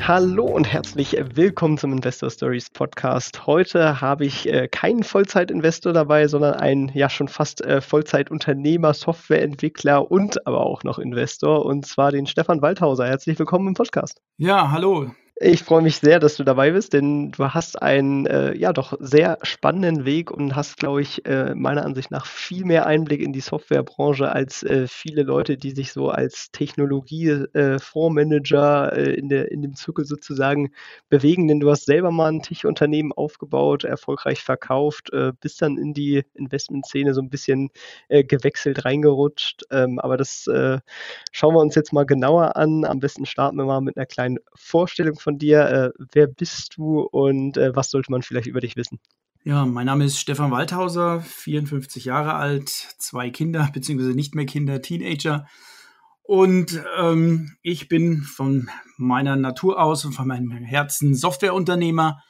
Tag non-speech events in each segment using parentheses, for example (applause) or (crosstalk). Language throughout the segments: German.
Hallo und herzlich willkommen zum Investor Stories Podcast. Heute habe ich äh, keinen Vollzeitinvestor dabei, sondern einen ja schon fast äh, Vollzeitunternehmer, Softwareentwickler und aber auch noch Investor und zwar den Stefan Waldhauser. Herzlich willkommen im Podcast. Ja, hallo. Ich freue mich sehr, dass du dabei bist, denn du hast einen äh, ja doch sehr spannenden Weg und hast, glaube ich, äh, meiner Ansicht nach viel mehr Einblick in die Softwarebranche als äh, viele Leute, die sich so als Technologie-Fondsmanager äh, äh, in, in dem Zirkel sozusagen bewegen. Denn du hast selber mal ein Tech-Unternehmen aufgebaut, erfolgreich verkauft, äh, bist dann in die Investmentszene so ein bisschen gewechselt, reingerutscht. Ähm, aber das schauen wir uns jetzt mal genauer an. Am besten starten wir mal mit einer kleinen Vorstellung von dir. Äh, wer bist du und äh, was sollte man vielleicht über dich wissen? Ja, mein Name ist Stefan Waldhauser, 54 Jahre alt, zwei Kinder, (laughs) beziehungsweise nicht mehr Kinder, Teenager. Und ähm, ich bin von meiner Natur aus und von meinem Herzen Softwareunternehmer,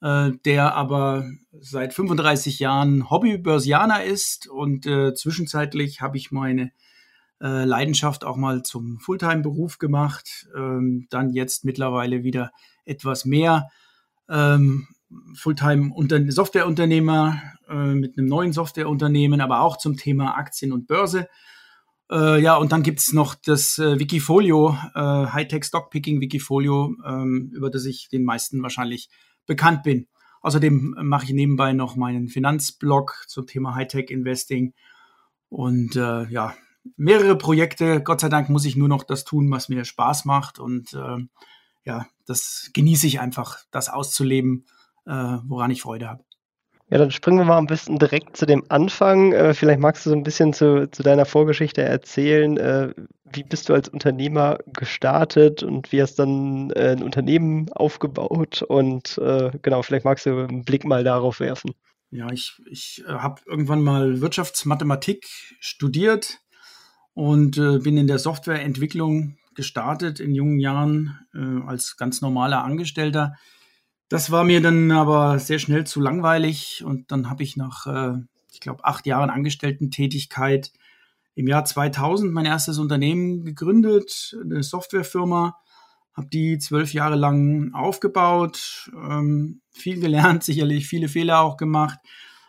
äh, der aber seit 35 Jahren Hobbybörsianer ist. Und äh, zwischenzeitlich habe ich meine äh, Leidenschaft auch mal zum Fulltime-Beruf gemacht. Ähm, dann jetzt mittlerweile wieder etwas mehr ähm, Fulltime-Softwareunternehmer äh, mit einem neuen Softwareunternehmen, aber auch zum Thema Aktien und Börse. Äh, ja, und dann gibt's noch das äh, Wikifolio, äh, Hightech Stockpicking Wikifolio, ähm, über das ich den meisten wahrscheinlich bekannt bin. Außerdem mache ich nebenbei noch meinen Finanzblog zum Thema Hightech Investing. Und äh, ja, mehrere Projekte. Gott sei Dank muss ich nur noch das tun, was mir Spaß macht. Und äh, ja, das genieße ich einfach, das auszuleben, äh, woran ich Freude habe. Ja, dann springen wir mal am besten direkt zu dem Anfang. Äh, vielleicht magst du so ein bisschen zu, zu deiner Vorgeschichte erzählen. Äh, wie bist du als Unternehmer gestartet und wie hast dann äh, ein Unternehmen aufgebaut? Und äh, genau, vielleicht magst du einen Blick mal darauf werfen. Ja, ich, ich äh, habe irgendwann mal Wirtschaftsmathematik studiert und äh, bin in der Softwareentwicklung gestartet in jungen Jahren äh, als ganz normaler Angestellter. Das war mir dann aber sehr schnell zu langweilig und dann habe ich nach, äh, ich glaube, acht Jahren Angestellten-Tätigkeit im Jahr 2000 mein erstes Unternehmen gegründet, eine Softwarefirma, habe die zwölf Jahre lang aufgebaut, ähm, viel gelernt, (laughs) sicherlich viele Fehler auch gemacht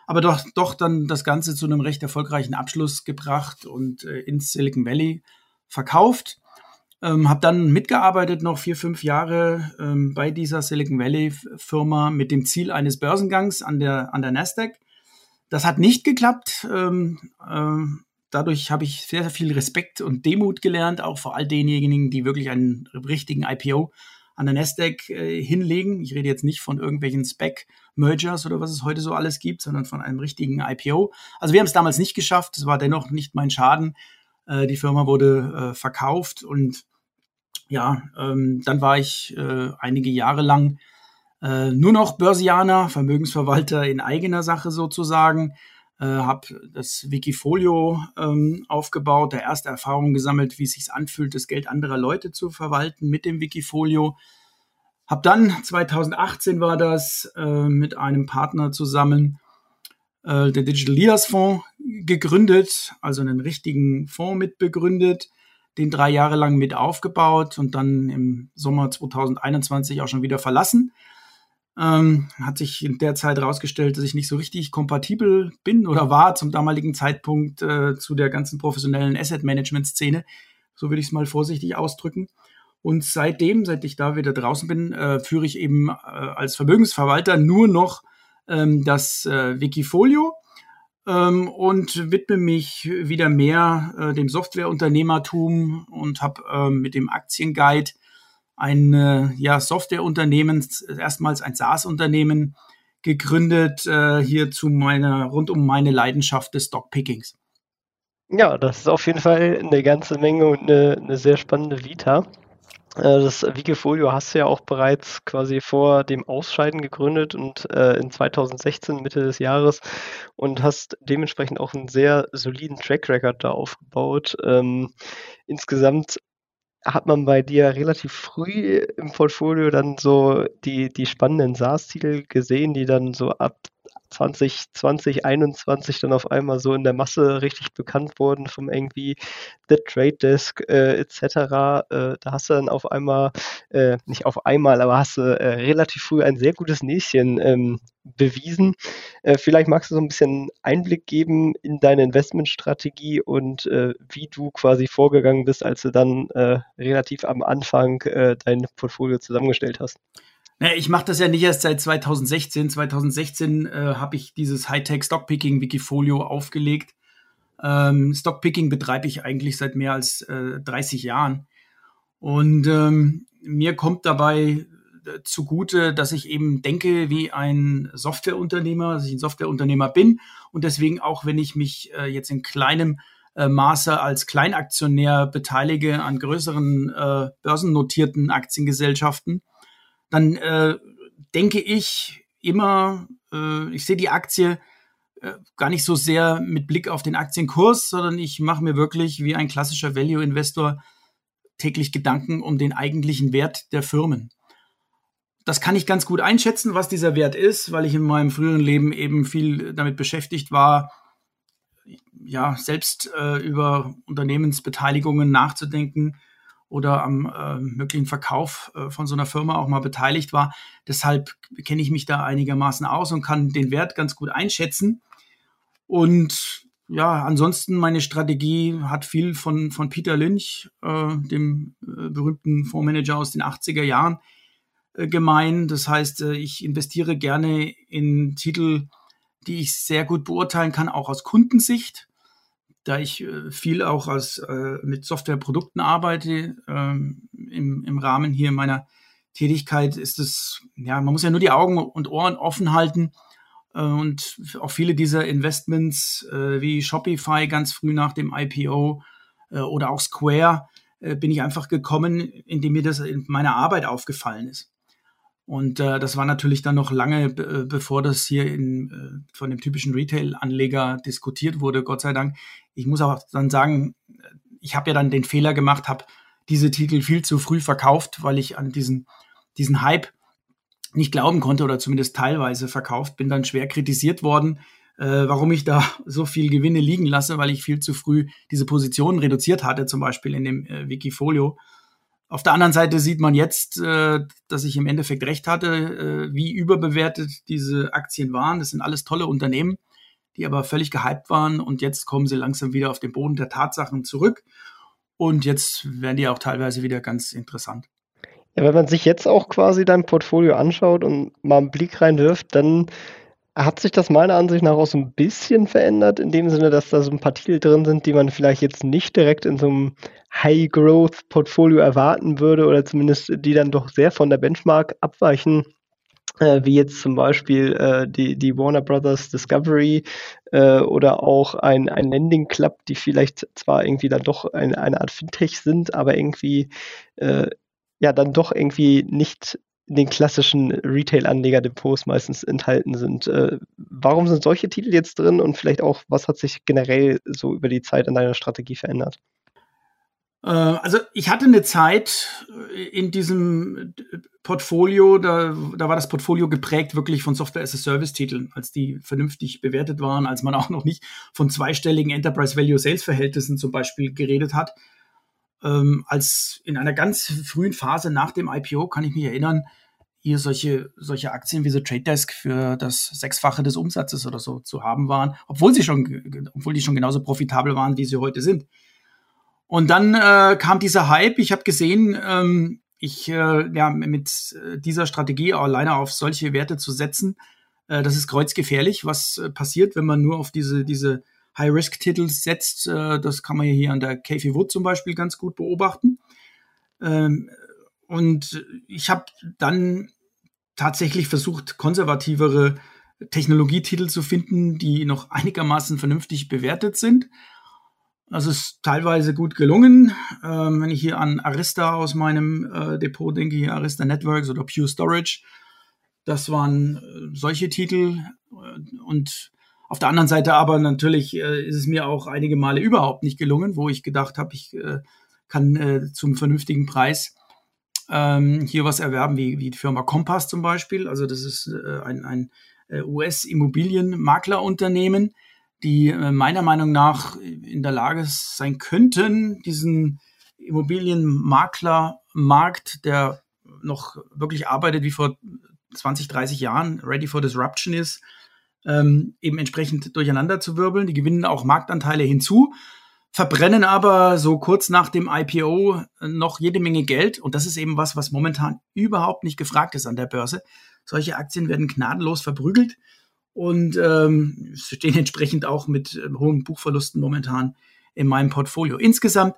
aber doch, doch dann das Ganze zu einem recht erfolgreichen Abschluss gebracht und äh, ins Silicon Valley verkauft. Ähm, habe dann mitgearbeitet noch vier, fünf Jahre ähm, bei dieser Silicon Valley Firma mit dem Ziel eines Börsengangs an der, an der Nasdaq. Das hat nicht geklappt. Ähm, äh, dadurch habe ich sehr, sehr viel Respekt und Demut gelernt, auch vor all denjenigen, die wirklich einen richtigen IPO an der Nasdaq äh, hinlegen. Ich rede jetzt nicht von irgendwelchen Spec-Mergers oder was es heute so alles gibt, sondern von einem richtigen IPO. Also wir haben es damals nicht geschafft. Es war dennoch nicht mein Schaden. Äh, die Firma wurde äh, verkauft und ja, ähm, dann war ich äh, einige Jahre lang äh, nur noch Börsianer, Vermögensverwalter in eigener Sache sozusagen äh, habe das Wikifolio ähm, aufgebaut, der erste Erfahrung gesammelt, wie es sich anfühlt, das Geld anderer Leute zu verwalten mit dem Wikifolio. Habe dann 2018 war das äh, mit einem Partner zusammen äh, der Digital Leaders Fonds gegründet, also einen richtigen Fonds mitbegründet, den drei Jahre lang mit aufgebaut und dann im Sommer 2021 auch schon wieder verlassen. Ähm, hat sich in der Zeit herausgestellt, dass ich nicht so richtig kompatibel bin oder war zum damaligen Zeitpunkt äh, zu der ganzen professionellen Asset-Management-Szene. So würde ich es mal vorsichtig ausdrücken. Und seitdem, seit ich da wieder draußen bin, äh, führe ich eben äh, als Vermögensverwalter nur noch ähm, das äh, Wikifolio ähm, und widme mich wieder mehr äh, dem Softwareunternehmertum und habe ähm, mit dem Aktienguide ein äh, ja, Softwareunternehmen, erstmals ein SaaS-Unternehmen gegründet, äh, hier zu meiner, rund um meine Leidenschaft des Stockpickings. Ja, das ist auf jeden Fall eine ganze Menge und eine, eine sehr spannende Vita. Äh, das Wikifolio hast du ja auch bereits quasi vor dem Ausscheiden gegründet und äh, in 2016, Mitte des Jahres, und hast dementsprechend auch einen sehr soliden Track Record da aufgebaut. Ähm, insgesamt hat man bei dir relativ früh im Portfolio dann so die, die spannenden SaaS-Titel gesehen, die dann so ab 2020, 2021 dann auf einmal so in der Masse richtig bekannt wurden, vom irgendwie The Trade Desk äh, etc. Äh, da hast du dann auf einmal, äh, nicht auf einmal, aber hast du äh, relativ früh ein sehr gutes Näschen ähm, bewiesen. Äh, vielleicht magst du so ein bisschen Einblick geben in deine Investmentstrategie und äh, wie du quasi vorgegangen bist, als du dann relativ am Anfang dein Portfolio zusammengestellt hast. Naja, ich mache das ja nicht erst seit 2016. 2016 äh, habe ich dieses Hightech Stockpicking Wikifolio aufgelegt. Ähm, Stockpicking betreibe ich eigentlich seit mehr als äh, 30 Jahren. Und ähm, mir kommt dabei äh, zugute, dass ich eben denke wie ein Softwareunternehmer, dass ich ein Softwareunternehmer bin und deswegen auch, wenn ich mich äh, jetzt in kleinem äh, Maße als Kleinaktionär beteilige an größeren äh, börsennotierten Aktiengesellschaften, dann äh, denke ich immer, äh, ich sehe die Aktie äh, gar nicht so sehr mit Blick auf den Aktienkurs, sondern ich mache mir wirklich wie ein klassischer Value-Investor täglich Gedanken um den eigentlichen Wert der Firmen. Das kann ich ganz gut einschätzen, was dieser Wert ist, weil ich in meinem früheren Leben eben viel damit beschäftigt war, ja, selbst äh, über Unternehmensbeteiligungen nachzudenken, oder am äh, möglichen Verkauf äh, von so einer Firma auch mal beteiligt war. Deshalb kenne ich mich da einigermaßen aus und kann den Wert ganz gut einschätzen. Und ja, ansonsten meine Strategie hat viel von, von Peter Lynch, äh, dem äh, berühmten Fondsmanager aus den 80er Jahren, äh, gemein. Das heißt, äh, ich investiere gerne in Titel, die ich sehr gut beurteilen kann, auch aus Kundensicht da ich äh, viel auch als, äh, mit Softwareprodukten arbeite, ähm, im, im Rahmen hier meiner Tätigkeit ist es, ja, man muss ja nur die Augen und Ohren offen halten. Äh, und auch viele dieser Investments äh, wie Shopify ganz früh nach dem IPO äh, oder auch Square äh, bin ich einfach gekommen, indem mir das in meiner Arbeit aufgefallen ist. Und äh, das war natürlich dann noch lange, be bevor das hier in, äh, von dem typischen Retail-Anleger diskutiert wurde, Gott sei Dank. Ich muss auch dann sagen, ich habe ja dann den Fehler gemacht, habe diese Titel viel zu früh verkauft, weil ich an diesen, diesen Hype nicht glauben konnte oder zumindest teilweise verkauft. Bin dann schwer kritisiert worden, äh, warum ich da (laughs) so viel Gewinne liegen lasse, weil ich viel zu früh diese Positionen reduziert hatte, zum Beispiel in dem äh, Wikifolio. Auf der anderen Seite sieht man jetzt, äh, dass ich im Endeffekt recht hatte, äh, wie überbewertet diese Aktien waren. Das sind alles tolle Unternehmen, die aber völlig gehypt waren und jetzt kommen sie langsam wieder auf den Boden der Tatsachen zurück. Und jetzt werden die auch teilweise wieder ganz interessant. Ja, wenn man sich jetzt auch quasi dein Portfolio anschaut und mal einen Blick reinwirft, dann hat sich das meiner Ansicht nach auch so ein bisschen verändert, in dem Sinne, dass da so ein paar Titel drin sind, die man vielleicht jetzt nicht direkt in so einem High-Growth-Portfolio erwarten würde oder zumindest die dann doch sehr von der Benchmark abweichen. Äh, wie jetzt zum Beispiel äh, die, die Warner Brothers Discovery äh, oder auch ein, ein Landing Club, die vielleicht zwar irgendwie dann doch ein, eine Art Fintech sind, aber irgendwie äh, ja dann doch irgendwie nicht in den klassischen Retail-Anleger-Depots meistens enthalten sind. Äh, warum sind solche Titel jetzt drin und vielleicht auch, was hat sich generell so über die Zeit in deiner Strategie verändert? Äh, also ich hatte eine Zeit in diesem Portfolio, da, da war das Portfolio geprägt wirklich von Software-as-a-Service-Titeln, als die vernünftig bewertet waren, als man auch noch nicht von zweistelligen Enterprise-Value-Sales-Verhältnissen zum Beispiel geredet hat ähm, als in einer ganz frühen Phase nach dem IPO kann ich mich erinnern, hier solche, solche Aktien wie so Trade Desk für das Sechsfache des Umsatzes oder so zu haben waren, obwohl sie schon, obwohl die schon genauso profitabel waren, wie sie heute sind. Und dann äh, kam dieser Hype. Ich habe gesehen, ähm, ich äh, ja mit dieser Strategie alleine auf solche Werte zu setzen, äh, das ist kreuzgefährlich. Was äh, passiert, wenn man nur auf diese diese High-Risk-Titel setzt. Äh, das kann man hier an der Kathy Wood zum Beispiel ganz gut beobachten. Ähm, und ich habe dann tatsächlich versucht, konservativere Technologietitel zu finden, die noch einigermaßen vernünftig bewertet sind. Das ist teilweise gut gelungen. Ähm, wenn ich hier an Arista aus meinem äh, Depot denke, hier Arista Networks oder Pure Storage, das waren äh, solche Titel. Und auf der anderen Seite aber natürlich äh, ist es mir auch einige Male überhaupt nicht gelungen, wo ich gedacht habe, ich äh, kann äh, zum vernünftigen Preis ähm, hier was erwerben, wie, wie die Firma Compass zum Beispiel. Also das ist äh, ein, ein äh, US-Immobilienmaklerunternehmen, die äh, meiner Meinung nach in der Lage sein könnten, diesen Immobilienmaklermarkt, der noch wirklich arbeitet wie vor 20, 30 Jahren, ready for disruption ist, ähm, eben entsprechend durcheinander zu wirbeln. Die gewinnen auch Marktanteile hinzu, verbrennen aber so kurz nach dem IPO noch jede Menge Geld. Und das ist eben was, was momentan überhaupt nicht gefragt ist an der Börse. Solche Aktien werden gnadenlos verprügelt und ähm, stehen entsprechend auch mit äh, hohen Buchverlusten momentan in meinem Portfolio. Insgesamt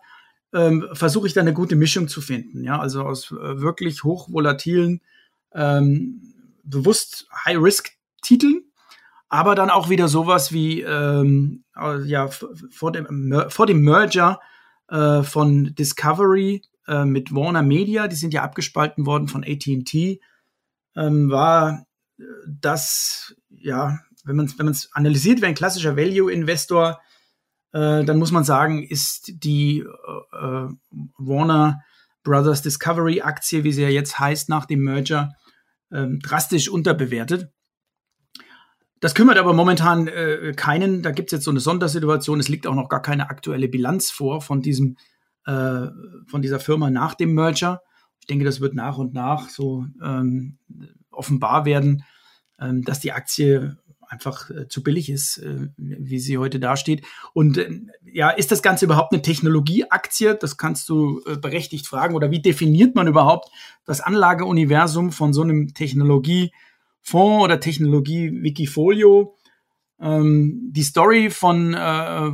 ähm, versuche ich da eine gute Mischung zu finden. Ja, also aus äh, wirklich hochvolatilen, ähm, bewusst High-Risk-Titeln, aber dann auch wieder sowas wie ähm, äh, ja vor dem vor dem Merger äh, von Discovery äh, mit Warner Media, die sind ja abgespalten worden von AT&T, ähm, war das ja, wenn man es wenn man's analysiert wie ein klassischer Value Investor, äh, dann muss man sagen, ist die äh, Warner Brothers Discovery Aktie, wie sie ja jetzt heißt nach dem Merger, ähm, drastisch unterbewertet. Das kümmert aber momentan äh, keinen. Da gibt es jetzt so eine Sondersituation. Es liegt auch noch gar keine aktuelle Bilanz vor von diesem äh, von dieser Firma nach dem Merger. Ich denke, das wird nach und nach so ähm, offenbar werden, ähm, dass die Aktie einfach äh, zu billig ist, äh, wie sie heute dasteht. Und äh, ja, ist das Ganze überhaupt eine Technologieaktie? Das kannst du äh, berechtigt fragen. Oder wie definiert man überhaupt das Anlageuniversum von so einem Technologie? Fonds oder Technologie-Wikifolio. Ähm, die Story von äh,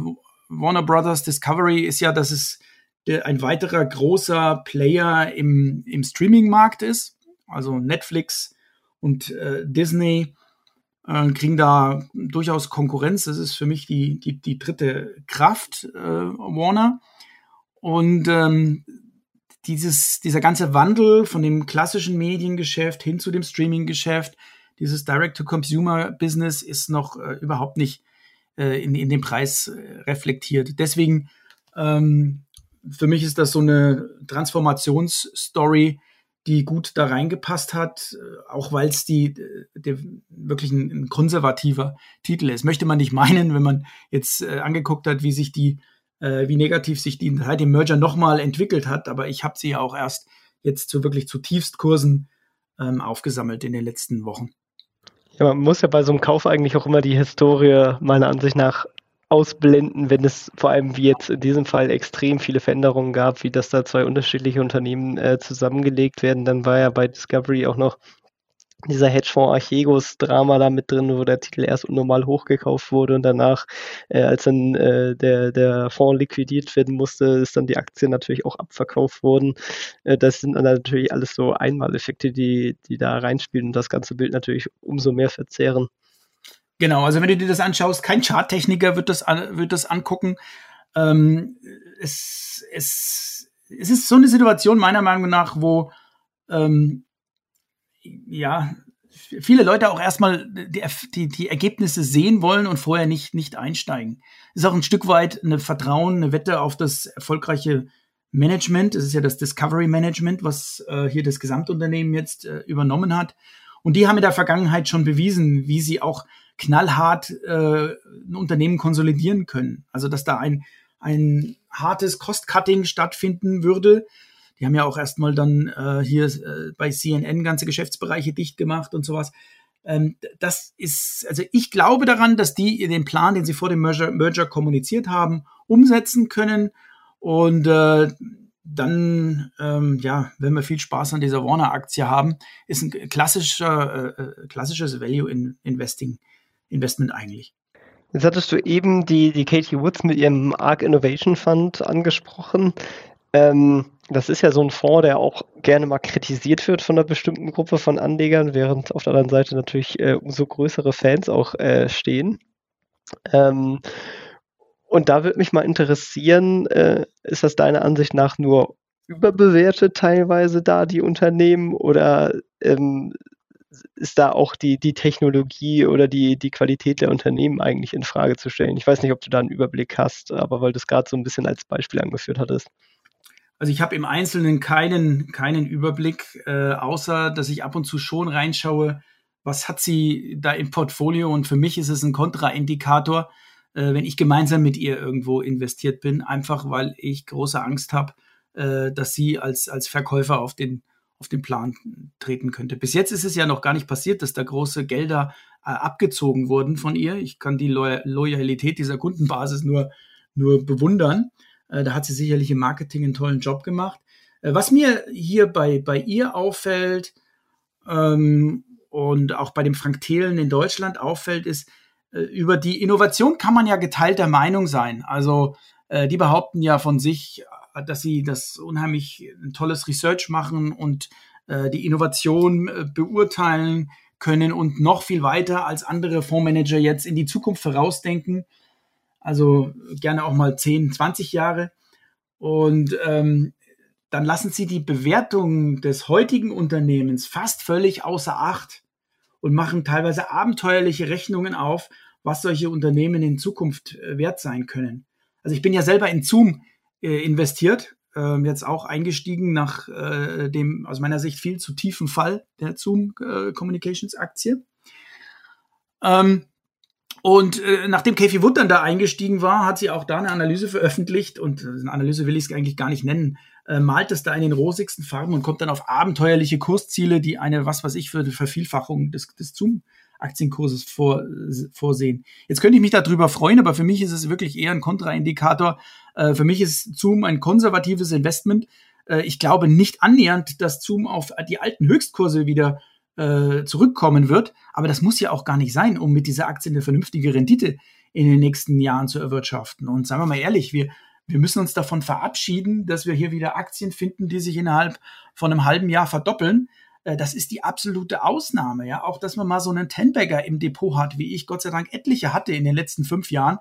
Warner Brothers Discovery ist ja, dass es ein weiterer großer Player im, im Streaming-Markt ist. Also Netflix und äh, Disney äh, kriegen da durchaus Konkurrenz. Das ist für mich die, die, die dritte Kraft, äh, Warner. Und ähm, dieses, dieser ganze Wandel von dem klassischen Mediengeschäft hin zu dem Streaming-Geschäft, dieses Direct-to-Consumer-Business ist noch äh, überhaupt nicht äh, in, in dem Preis äh, reflektiert. Deswegen, ähm, für mich ist das so eine Transformationsstory, die gut da reingepasst hat, äh, auch weil es die, äh, die, wirklich ein, ein, konservativer Titel ist. Möchte man nicht meinen, wenn man jetzt äh, angeguckt hat, wie sich die, äh, wie negativ sich die seit dem Merger nochmal entwickelt hat, aber ich habe sie ja auch erst jetzt zu wirklich zu Tiefstkursen ähm, aufgesammelt in den letzten Wochen. Ja, man muss ja bei so einem Kauf eigentlich auch immer die Historie meiner Ansicht nach ausblenden, wenn es vor allem wie jetzt in diesem Fall extrem viele Veränderungen gab, wie dass da zwei unterschiedliche Unternehmen äh, zusammengelegt werden. Dann war ja bei Discovery auch noch dieser Hedgefonds Archegos-Drama da mit drin, wo der Titel erst unnormal hochgekauft wurde und danach, äh, als dann äh, der, der Fonds liquidiert werden musste, ist dann die Aktie natürlich auch abverkauft worden. Äh, das sind dann natürlich alles so Einmaleffekte, die, die da reinspielen und das ganze Bild natürlich umso mehr verzehren. Genau, also wenn du dir das anschaust, kein Charttechniker wird das, wird das angucken. Ähm, es, es, es ist so eine Situation meiner Meinung nach, wo ähm, ja, viele Leute auch erstmal die, die, die, Ergebnisse sehen wollen und vorher nicht, nicht einsteigen. Ist auch ein Stück weit eine Vertrauen, eine Wette auf das erfolgreiche Management. Es ist ja das Discovery Management, was äh, hier das Gesamtunternehmen jetzt äh, übernommen hat. Und die haben in der Vergangenheit schon bewiesen, wie sie auch knallhart äh, ein Unternehmen konsolidieren können. Also dass da ein, ein hartes Cost-Cutting stattfinden würde, die haben ja auch erstmal dann äh, hier äh, bei CNN ganze Geschäftsbereiche dicht gemacht und sowas. Ähm, das ist, also ich glaube daran, dass die den Plan, den sie vor dem Merger, Merger kommuniziert haben, umsetzen können. Und äh, dann, ähm, ja, wenn wir viel Spaß an dieser Warner-Aktie haben, ist ein klassischer, äh, äh klassisches Value-Investing Investment eigentlich. Jetzt hattest du eben die, die Katie Woods mit ihrem ARC Innovation Fund angesprochen. Ähm, das ist ja so ein Fonds, der auch gerne mal kritisiert wird von einer bestimmten Gruppe von Anlegern, während auf der anderen Seite natürlich äh, umso größere Fans auch äh, stehen. Ähm, Und da würde mich mal interessieren, äh, ist das deiner Ansicht nach nur überbewertet teilweise da die Unternehmen oder ähm, ist da auch die, die Technologie oder die, die Qualität der Unternehmen eigentlich in Frage zu stellen? Ich weiß nicht, ob du da einen Überblick hast, aber weil du es gerade so ein bisschen als Beispiel angeführt hattest. Also ich habe im Einzelnen keinen, keinen Überblick, äh, außer dass ich ab und zu schon reinschaue, was hat sie da im Portfolio und für mich ist es ein Kontraindikator, äh, wenn ich gemeinsam mit ihr irgendwo investiert bin, einfach weil ich große Angst habe, äh, dass sie als, als Verkäufer auf den, auf den Plan treten könnte. Bis jetzt ist es ja noch gar nicht passiert, dass da große Gelder äh, abgezogen wurden von ihr. Ich kann die Loyalität dieser Kundenbasis nur, nur bewundern. Äh, da hat sie sicherlich im Marketing einen tollen Job gemacht. Äh, was mir hier bei, bei ihr auffällt ähm, und auch bei dem Frank Thelen in Deutschland auffällt, ist, äh, über die Innovation kann man ja geteilter Meinung sein. Also äh, die behaupten ja von sich, dass sie das unheimlich ein tolles Research machen und äh, die Innovation äh, beurteilen können und noch viel weiter als andere Fondsmanager jetzt in die Zukunft vorausdenken also gerne auch mal 10, 20 Jahre. Und ähm, dann lassen sie die Bewertung des heutigen Unternehmens fast völlig außer Acht und machen teilweise abenteuerliche Rechnungen auf, was solche Unternehmen in Zukunft äh, wert sein können. Also ich bin ja selber in Zoom äh, investiert, äh, jetzt auch eingestiegen nach äh, dem aus meiner Sicht viel zu tiefen Fall der Zoom äh, Communications Aktie. Ähm, und äh, nachdem Kathy Wood dann da eingestiegen war, hat sie auch da eine Analyse veröffentlicht und äh, eine Analyse will ich es eigentlich gar nicht nennen, äh, malt es da in den rosigsten Farben und kommt dann auf abenteuerliche Kursziele, die eine, was weiß ich, für eine Vervielfachung des, des Zoom Aktienkurses vor, vorsehen. Jetzt könnte ich mich darüber freuen, aber für mich ist es wirklich eher ein Kontraindikator. Äh, für mich ist Zoom ein konservatives Investment. Äh, ich glaube nicht annähernd, dass Zoom auf die alten Höchstkurse wieder äh, zurückkommen wird. Aber das muss ja auch gar nicht sein, um mit dieser Aktie eine vernünftige Rendite in den nächsten Jahren zu erwirtschaften. Und sagen wir mal ehrlich, wir, wir müssen uns davon verabschieden, dass wir hier wieder Aktien finden, die sich innerhalb von einem halben Jahr verdoppeln. Äh, das ist die absolute Ausnahme, ja. Auch, dass man mal so einen Tenbagger im Depot hat, wie ich Gott sei Dank etliche hatte in den letzten fünf Jahren.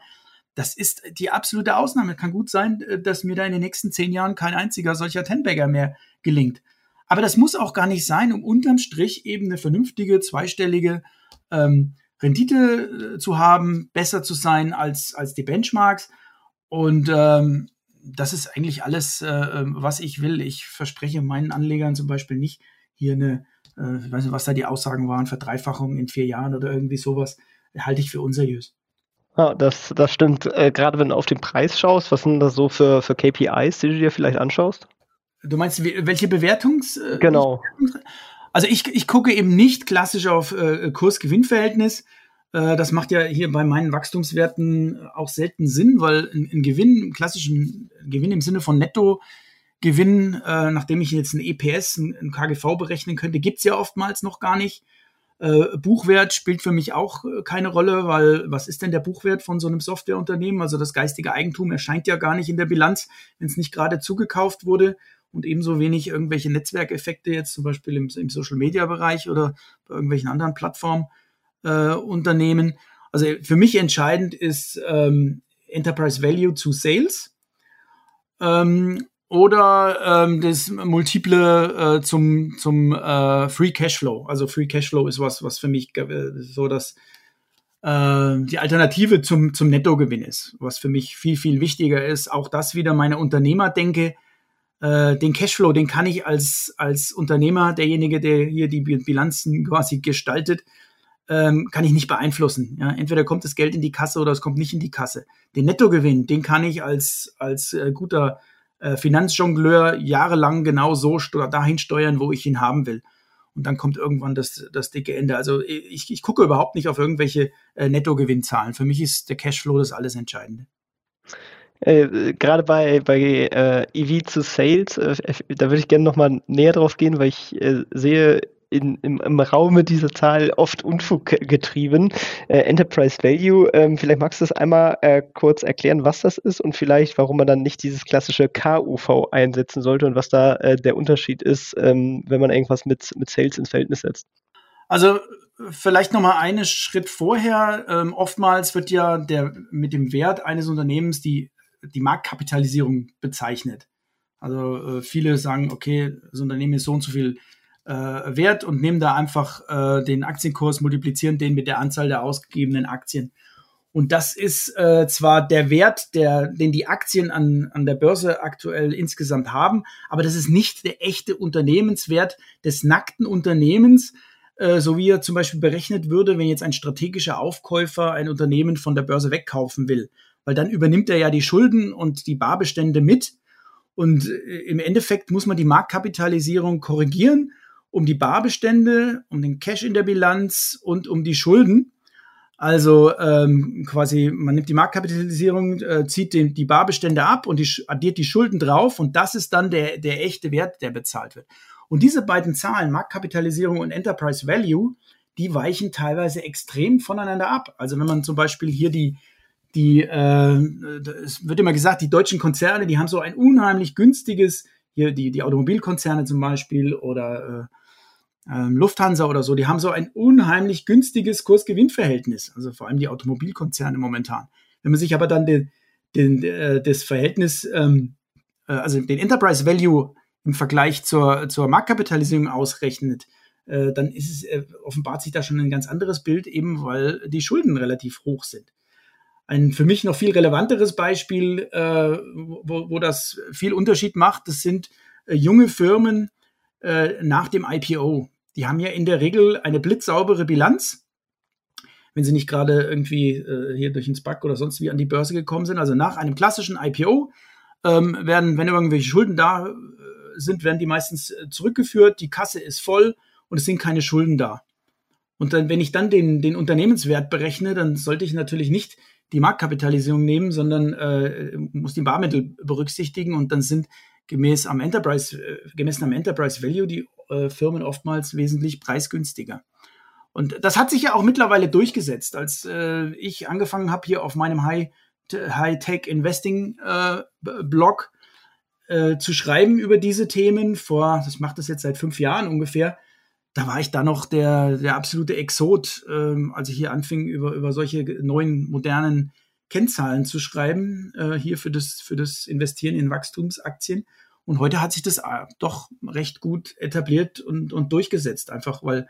Das ist die absolute Ausnahme. Kann gut sein, äh, dass mir da in den nächsten zehn Jahren kein einziger solcher Tenbagger mehr gelingt. Aber das muss auch gar nicht sein, um unterm Strich eben eine vernünftige, zweistellige ähm, Rendite äh, zu haben, besser zu sein als, als die Benchmarks. Und ähm, das ist eigentlich alles, äh, ähm, was ich will. Ich verspreche meinen Anlegern zum Beispiel nicht hier eine, äh, ich weiß nicht, was da die Aussagen waren, Verdreifachung in vier Jahren oder irgendwie sowas, halte ich für unseriös. Ja, das, das stimmt. Äh, gerade wenn du auf den Preis schaust, was sind das so für, für KPIs, die du dir vielleicht anschaust? Du meinst, welche Bewertungs? Äh, genau. Also ich, ich gucke eben nicht klassisch auf äh, Kurs-Gewinn-Verhältnis. Äh, das macht ja hier bei meinen Wachstumswerten auch selten Sinn, weil ein, ein Gewinn, einen klassischen Gewinn im Sinne von Netto-Gewinn, äh, nachdem ich jetzt ein EPS, ein, ein KGV berechnen könnte, gibt's ja oftmals noch gar nicht. Äh, Buchwert spielt für mich auch äh, keine Rolle, weil was ist denn der Buchwert von so einem Softwareunternehmen? Also das geistige Eigentum erscheint ja gar nicht in der Bilanz, wenn es nicht gerade zugekauft wurde und ebenso wenig irgendwelche Netzwerkeffekte jetzt zum Beispiel im, im Social-Media-Bereich oder bei irgendwelchen anderen Plattformunternehmen. Äh, also für mich entscheidend ist ähm, Enterprise Value zu Sales ähm, oder ähm, das Multiple äh, zum, zum äh, Free Cashflow. Also Free Cashflow ist was, was für mich so das äh, die Alternative zum, zum Nettogewinn ist, was für mich viel, viel wichtiger ist. Auch das wieder meine Unternehmerdenke äh, den Cashflow, den kann ich als, als Unternehmer, derjenige, der hier die Bilanzen quasi gestaltet, ähm, kann ich nicht beeinflussen. Ja? Entweder kommt das Geld in die Kasse oder es kommt nicht in die Kasse. Den Nettogewinn, den kann ich als, als äh, guter äh, Finanzjongleur jahrelang genau so dahin steuern, wo ich ihn haben will. Und dann kommt irgendwann das, das dicke Ende. Also ich, ich gucke überhaupt nicht auf irgendwelche äh, Nettogewinnzahlen. Für mich ist der Cashflow das alles Entscheidende. Äh, gerade bei, bei äh, EV zu Sales, äh, da würde ich gerne nochmal näher drauf gehen, weil ich äh, sehe in, im, im Raume dieser Zahl oft Unfug getrieben. Äh, Enterprise Value, ähm, vielleicht magst du das einmal kurz erklären, was das ist und vielleicht, warum man dann nicht dieses klassische KUV einsetzen sollte und was da der Unterschied ist, ähm, wenn man irgendwas mit, mit Sales ins Verhältnis setzt. Also vielleicht noch mal einen Schritt vorher. Ähm, oftmals wird ja der mit dem Wert eines Unternehmens die die Marktkapitalisierung bezeichnet. Also äh, viele sagen, okay, das Unternehmen ist so und so viel äh, wert und nehmen da einfach äh, den Aktienkurs, multiplizieren den mit der Anzahl der ausgegebenen Aktien. Und das ist äh, zwar der Wert, der, den die Aktien an, an der Börse aktuell insgesamt haben, aber das ist nicht der echte Unternehmenswert des nackten Unternehmens, äh, so wie er zum Beispiel berechnet würde, wenn jetzt ein strategischer Aufkäufer ein Unternehmen von der Börse wegkaufen will. Weil dann übernimmt er ja die Schulden und die Barbestände mit. Und äh, im Endeffekt muss man die Marktkapitalisierung korrigieren um die Barbestände, um den Cash in der Bilanz und um die Schulden. Also ähm, quasi, man nimmt die Marktkapitalisierung, äh, zieht den, die Barbestände ab und die, addiert die Schulden drauf und das ist dann der, der echte Wert, der bezahlt wird. Und diese beiden Zahlen, Marktkapitalisierung und Enterprise Value, die weichen teilweise extrem voneinander ab. Also wenn man zum Beispiel hier die, die äh, es wird immer gesagt, die deutschen Konzerne, die haben so ein unheimlich günstiges, hier die, die Automobilkonzerne zum Beispiel oder äh, ähm, Lufthansa oder so, die haben so ein unheimlich günstiges Kurs-Gewinn-Verhältnis, also vor allem die Automobilkonzerne momentan. Wenn man sich aber dann den, den, äh, das Verhältnis, ähm, äh, also den Enterprise Value im Vergleich zur, zur Marktkapitalisierung ausrechnet, äh, dann ist es, äh, offenbart sich da schon ein ganz anderes Bild, eben weil die Schulden relativ hoch sind. Ein für mich noch viel relevanteres Beispiel, äh, wo, wo das viel Unterschied macht, das sind äh, junge Firmen nach dem IPO die haben ja in der Regel eine blitzsaubere Bilanz, wenn sie nicht gerade irgendwie äh, hier durch den SPAC oder sonst wie an die Börse gekommen sind. Also nach einem klassischen IPO ähm, werden, wenn irgendwelche Schulden da äh, sind, werden die meistens äh, zurückgeführt, die Kasse ist voll und es sind keine Schulden da. Und dann, wenn ich dann den, den Unternehmenswert berechne, dann sollte ich natürlich nicht die Marktkapitalisierung nehmen, sondern äh, muss die Barmittel berücksichtigen und dann sind gemäß am Enterprise, äh, gemessen am Enterprise Value die äh, Firmen oftmals wesentlich preisgünstiger. Und das hat sich ja auch mittlerweile durchgesetzt. Als äh, ich angefangen habe hier auf meinem High, High-Tech Investing äh, Blog zu schreiben über diese Themen vor, das macht das jetzt seit fünf Jahren ungefähr, da war ich da noch der, der absolute Exot, ähm, als ich hier anfing, über, über solche neuen, modernen Kennzahlen zu schreiben, äh, hier für das, für das Investieren in Wachstumsaktien. Und heute hat sich das äh, doch recht gut etabliert und, und durchgesetzt, einfach weil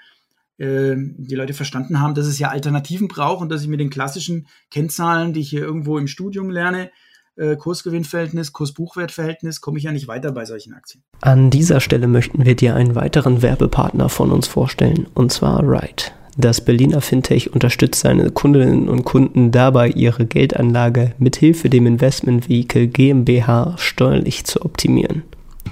äh, die Leute verstanden haben, dass es ja Alternativen braucht und dass ich mit den klassischen Kennzahlen, die ich hier irgendwo im Studium lerne, äh, Kursgewinnverhältnis, Kursbuchwertverhältnis, komme ich ja nicht weiter bei solchen Aktien. An dieser Stelle möchten wir dir einen weiteren Werbepartner von uns vorstellen, und zwar Ride. Das Berliner Fintech unterstützt seine Kundinnen und Kunden dabei, ihre Geldanlage mithilfe dem Investmentvehikel GmbH steuerlich zu optimieren.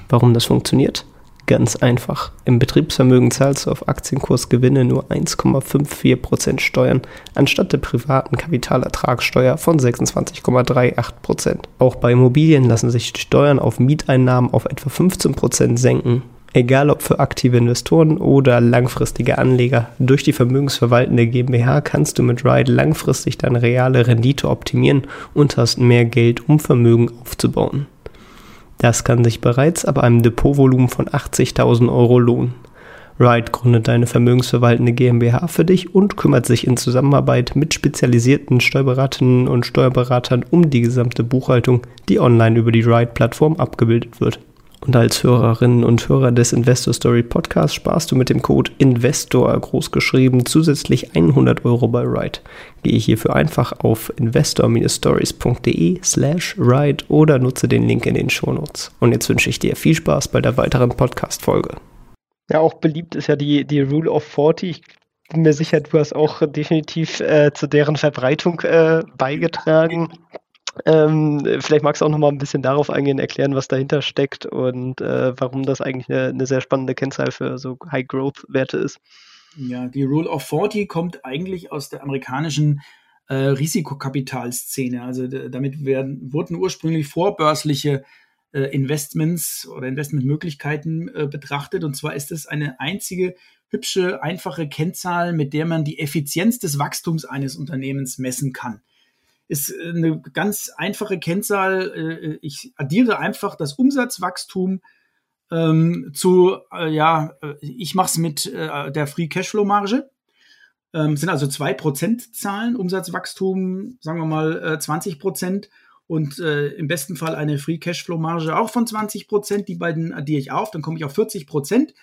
Warum das funktioniert? Ganz einfach. Im Betriebsvermögen zahlst du auf Aktienkursgewinne nur 1,54% Steuern anstatt der privaten Kapitalertragssteuer von 26,38%. Auch bei Immobilien lassen sich Steuern auf Mieteinnahmen auf etwa 15% senken. Egal ob für aktive Investoren oder langfristige Anleger, durch die vermögensverwaltende GmbH kannst du mit Ride langfristig deine reale Rendite optimieren und hast mehr Geld, um Vermögen aufzubauen. Das kann sich bereits ab einem Depotvolumen von 80.000 Euro lohnen. Ride gründet eine vermögensverwaltende GmbH für dich und kümmert sich in Zusammenarbeit mit spezialisierten Steuerberaterinnen und Steuerberatern um die gesamte Buchhaltung, die online über die Ride-Plattform abgebildet wird. Und als Hörerinnen und Hörer des Investor Story Podcasts sparst du mit dem Code INVESTOR großgeschrieben zusätzlich 100 Euro bei Ride. Gehe hierfür einfach auf investor-stories.de slash ride oder nutze den Link in den Shownotes. Und jetzt wünsche ich dir viel Spaß bei der weiteren Podcast-Folge. Ja, auch beliebt ist ja die, die Rule of 40. Ich bin mir sicher, du hast auch definitiv äh, zu deren Verbreitung äh, beigetragen. Ähm, vielleicht magst du auch noch mal ein bisschen darauf eingehen, erklären, was dahinter steckt und äh, warum das eigentlich eine, eine, sehr spannende Kennzahl für so High-Growth-Werte ist. Ja, die Rule of 40 kommt eigentlich aus der amerikanischen äh, Risikokapitalszene. Also damit werden, wurden ursprünglich vorbörsliche äh, Investments oder Investmentmöglichkeiten äh, betrachtet. Und zwar ist es eine einzige hübsche, einfache Kennzahl, mit der man die Effizienz des Wachstums eines Unternehmens messen kann ist äh, eine ganz einfache Kennzahl. Äh, ich addiere einfach das Umsatzwachstum ähm, zu, äh, ja, ich mache es mit äh, der Free Cashflow Marge. Ähm, sind also zwei Prozentzahlen, Umsatzwachstum, sagen wir mal äh, 20 Prozent und äh, im besten Fall eine Free Cashflow Marge auch von 20 Prozent. Die beiden addiere ich auf, dann komme ich auf 40 Prozent.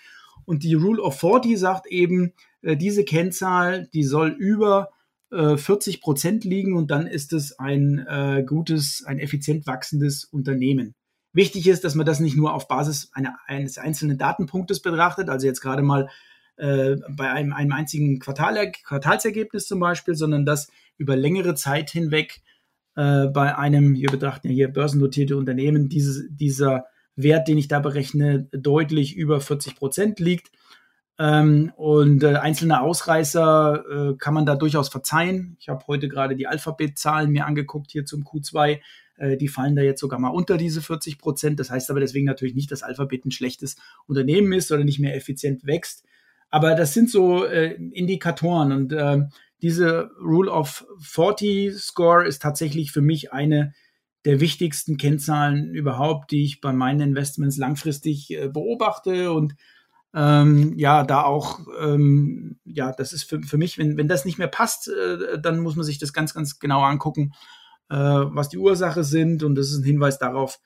Und die Rule of 40 sagt eben, äh, diese Kennzahl, die soll über äh, 40 Prozent liegen und dann ist es ein äh, gutes, ein effizient wachsendes Unternehmen. Wichtig ist, dass man das nicht nur auf Basis einer, eines einzelnen Datenpunktes betrachtet, also jetzt gerade mal äh, bei einem, einem einzigen Quartal, Quartalsergebnis zum Beispiel, sondern dass über längere Zeit hinweg äh, bei einem, wir betrachten ja hier börsennotierte Unternehmen, dieses, dieser Wert, den ich da berechne, deutlich über 40 Prozent liegt. Ähm, und äh, einzelne Ausreißer äh, kann man da durchaus verzeihen. Ich habe heute gerade die Alphabet-Zahlen mir angeguckt hier zum Q2. Äh, die fallen da jetzt sogar mal unter diese 40 Prozent. Das heißt aber deswegen natürlich nicht, dass Alphabet ein schlechtes Unternehmen ist oder nicht mehr effizient wächst. Aber das sind so äh, Indikatoren und äh, diese Rule of 40 Score ist tatsächlich für mich eine der wichtigsten Kennzahlen überhaupt, die ich bei meinen Investments langfristig äh, beobachte und ähm, ja, da auch, ähm, ja, das ist für, für mich, wenn, wenn das nicht mehr passt, äh, dann muss man sich das ganz, ganz genau angucken, äh, was die Ursache sind und das ist ein Hinweis darauf,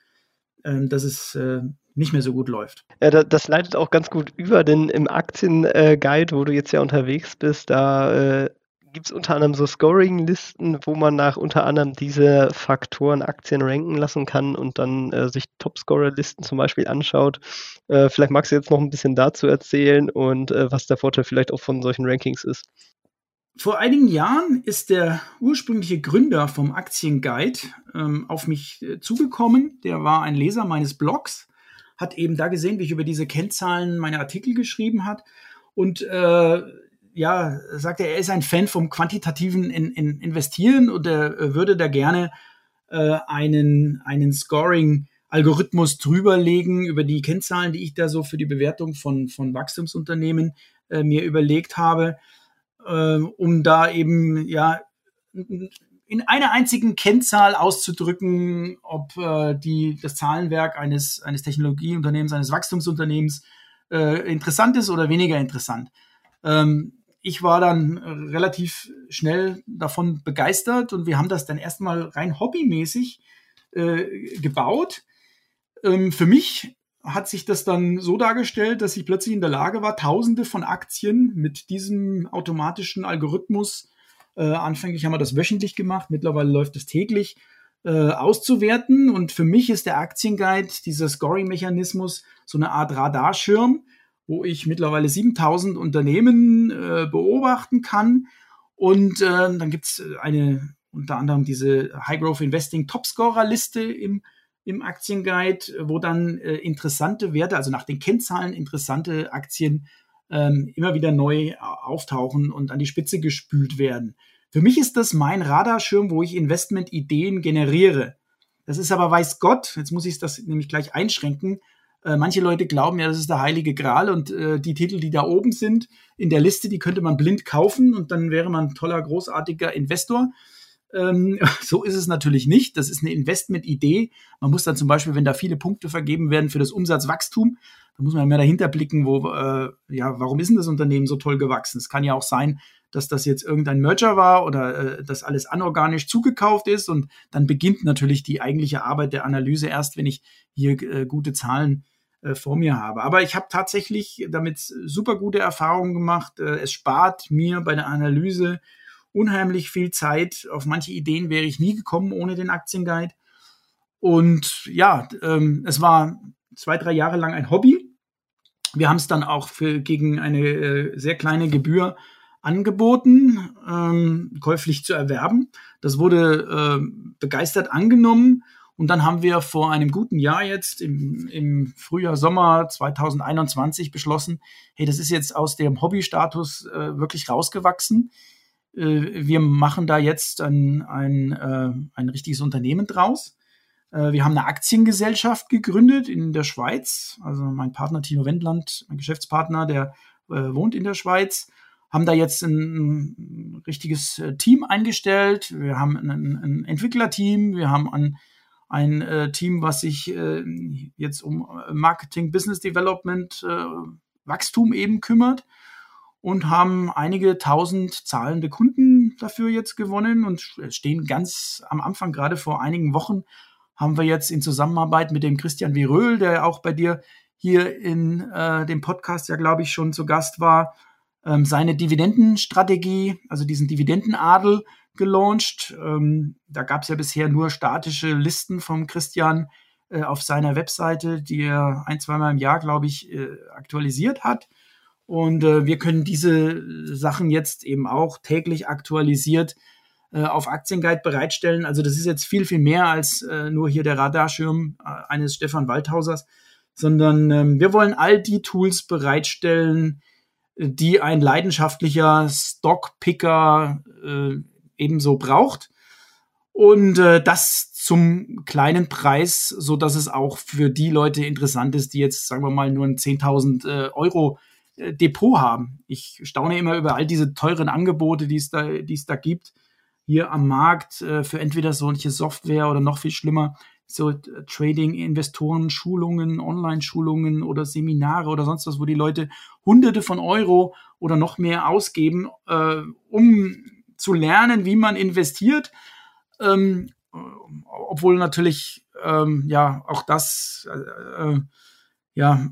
äh, dass es äh, nicht mehr so gut läuft. Ja, das leitet auch ganz gut über, denn im Aktienguide, wo du jetzt ja unterwegs bist, da äh, gibt es unter anderem so Scoring-Listen, wo man nach unter anderem diese Faktoren Aktien ranken lassen kann und dann äh, sich Top-Scorer-Listen zum Beispiel anschaut. Äh, vielleicht magst du jetzt noch ein bisschen dazu erzählen und äh, was der Vorteil vielleicht auch von solchen Rankings ist. Vor einigen Jahren ist der ursprüngliche Gründer vom Aktienguide ähm, auf mich äh, zugekommen. Der war ein Leser meines Blogs, hat eben da gesehen, wie ich über diese Kennzahlen meine Artikel geschrieben hat und äh, ja, sagt er, er ist ein Fan vom quantitativen in, in Investieren und er äh, würde da gerne äh, einen, einen Scoring-Algorithmus drüberlegen über die Kennzahlen, die ich da so für die Bewertung von, von Wachstumsunternehmen äh, mir überlegt habe, äh, um da eben ja in einer einzigen Kennzahl auszudrücken, ob äh, die, das Zahlenwerk eines, eines Technologieunternehmens, eines Wachstumsunternehmens äh, interessant ist oder weniger interessant. Ähm, ich war dann äh, relativ schnell davon begeistert und wir haben das dann erstmal rein hobbymäßig äh, gebaut. Ähm, für mich hat sich das dann so dargestellt, dass ich plötzlich in der Lage war, Tausende von Aktien mit diesem automatischen Algorithmus, äh, anfänglich haben wir das wöchentlich gemacht, mittlerweile läuft es täglich, äh, auszuwerten. Und für mich ist der Aktienguide, dieser Scoring-Mechanismus, so eine Art Radarschirm, wo ich mittlerweile 7000 Unternehmen äh, beobachten kann. Und äh, dann gibt es eine, unter anderem diese High Growth Investing Topscorer-Liste im, im Aktienguide, wo dann äh, interessante Werte, also nach den Kennzahlen interessante Aktien ähm, immer wieder neu auftauchen und an die Spitze gespült werden. Für mich ist das mein Radarschirm, wo ich Investmentideen generiere. Das ist aber, weiß Gott, jetzt muss ich das nämlich gleich einschränken, äh, manche Leute glauben ja, das ist der heilige Gral und äh, die Titel, die da oben sind in der Liste, die könnte man blind kaufen und dann wäre man ein toller, großartiger Investor. Ähm, (laughs) so ist es natürlich nicht. Das ist eine Investmentidee. Man muss dann zum Beispiel, wenn da viele Punkte vergeben werden für das Umsatzwachstum, da muss man mehr dahinter blicken, wo, äh, ja, warum ist denn das Unternehmen so toll gewachsen? Es kann ja auch sein, dass das jetzt irgendein Merger war oder äh, dass alles anorganisch zugekauft ist und dann beginnt natürlich die eigentliche Arbeit der Analyse erst, wenn ich hier äh, gute Zahlen äh, vor mir habe. Aber ich habe tatsächlich damit super gute Erfahrungen gemacht. Äh, es spart mir bei der Analyse unheimlich viel Zeit. Auf manche Ideen wäre ich nie gekommen ohne den Aktienguide. Und ja, ähm, es war zwei, drei Jahre lang ein Hobby. Wir haben es dann auch für, gegen eine äh, sehr kleine Gebühr angeboten, ähm, käuflich zu erwerben. Das wurde begeistert angenommen und dann haben wir vor einem guten Jahr jetzt im, im Frühjahr, Sommer 2021 beschlossen, hey, das ist jetzt aus dem Hobbystatus äh, wirklich rausgewachsen. Äh, wir machen da jetzt ein, ein, äh, ein richtiges Unternehmen draus. Äh, wir haben eine Aktiengesellschaft gegründet in der Schweiz. Also mein Partner Tino Wendland, mein Geschäftspartner, der äh, wohnt in der Schweiz haben da jetzt ein, richtiges äh, Team eingestellt. Wir haben ein, ein Entwicklerteam, wir haben ein ein äh, Team, was sich äh, jetzt um äh, Marketing, Business Development, äh, Wachstum eben kümmert. und haben einige tausend zahlende Kunden dafür jetzt gewonnen und stehen ganz am Anfang, gerade vor einigen Wochen, haben wir jetzt in Zusammenarbeit mit dem Christian Viröl, der auch bei dir hier in äh, dem Podcast ja, glaube ich, schon zu Gast war, ähm, seine Dividendenstrategie, also diesen Dividendenadel gelauncht. Ähm, da gab es ja bisher nur statische Listen vom Christian äh, auf seiner Webseite, die er ein, zweimal im Jahr, glaube ich, äh, aktualisiert hat. Und äh, wir können diese Sachen jetzt eben auch täglich aktualisiert äh, auf Aktienguide bereitstellen. Also das ist jetzt viel, viel mehr als äh, nur hier der Radarschirm äh, eines Stefan Waldhausers, sondern ähm, wir wollen all die Tools bereitstellen, die ein leidenschaftlicher Stockpicker äh, ebenso braucht. Und äh, das zum kleinen Preis, so dass es auch für die Leute interessant ist, die jetzt, sagen wir mal, nur ein 10.000 äh, Euro äh, Depot haben. Ich staune immer über all diese teuren Angebote, die es da, es da gibt, hier am Markt äh, für entweder solche Software oder noch viel schlimmer, so äh, Trading, Investoren, Schulungen, Online-Schulungen oder Seminare oder sonst was, wo die Leute Hunderte von Euro oder noch mehr ausgeben, äh, um zu lernen, wie man investiert. Ähm, obwohl natürlich ähm, ja auch das äh, ja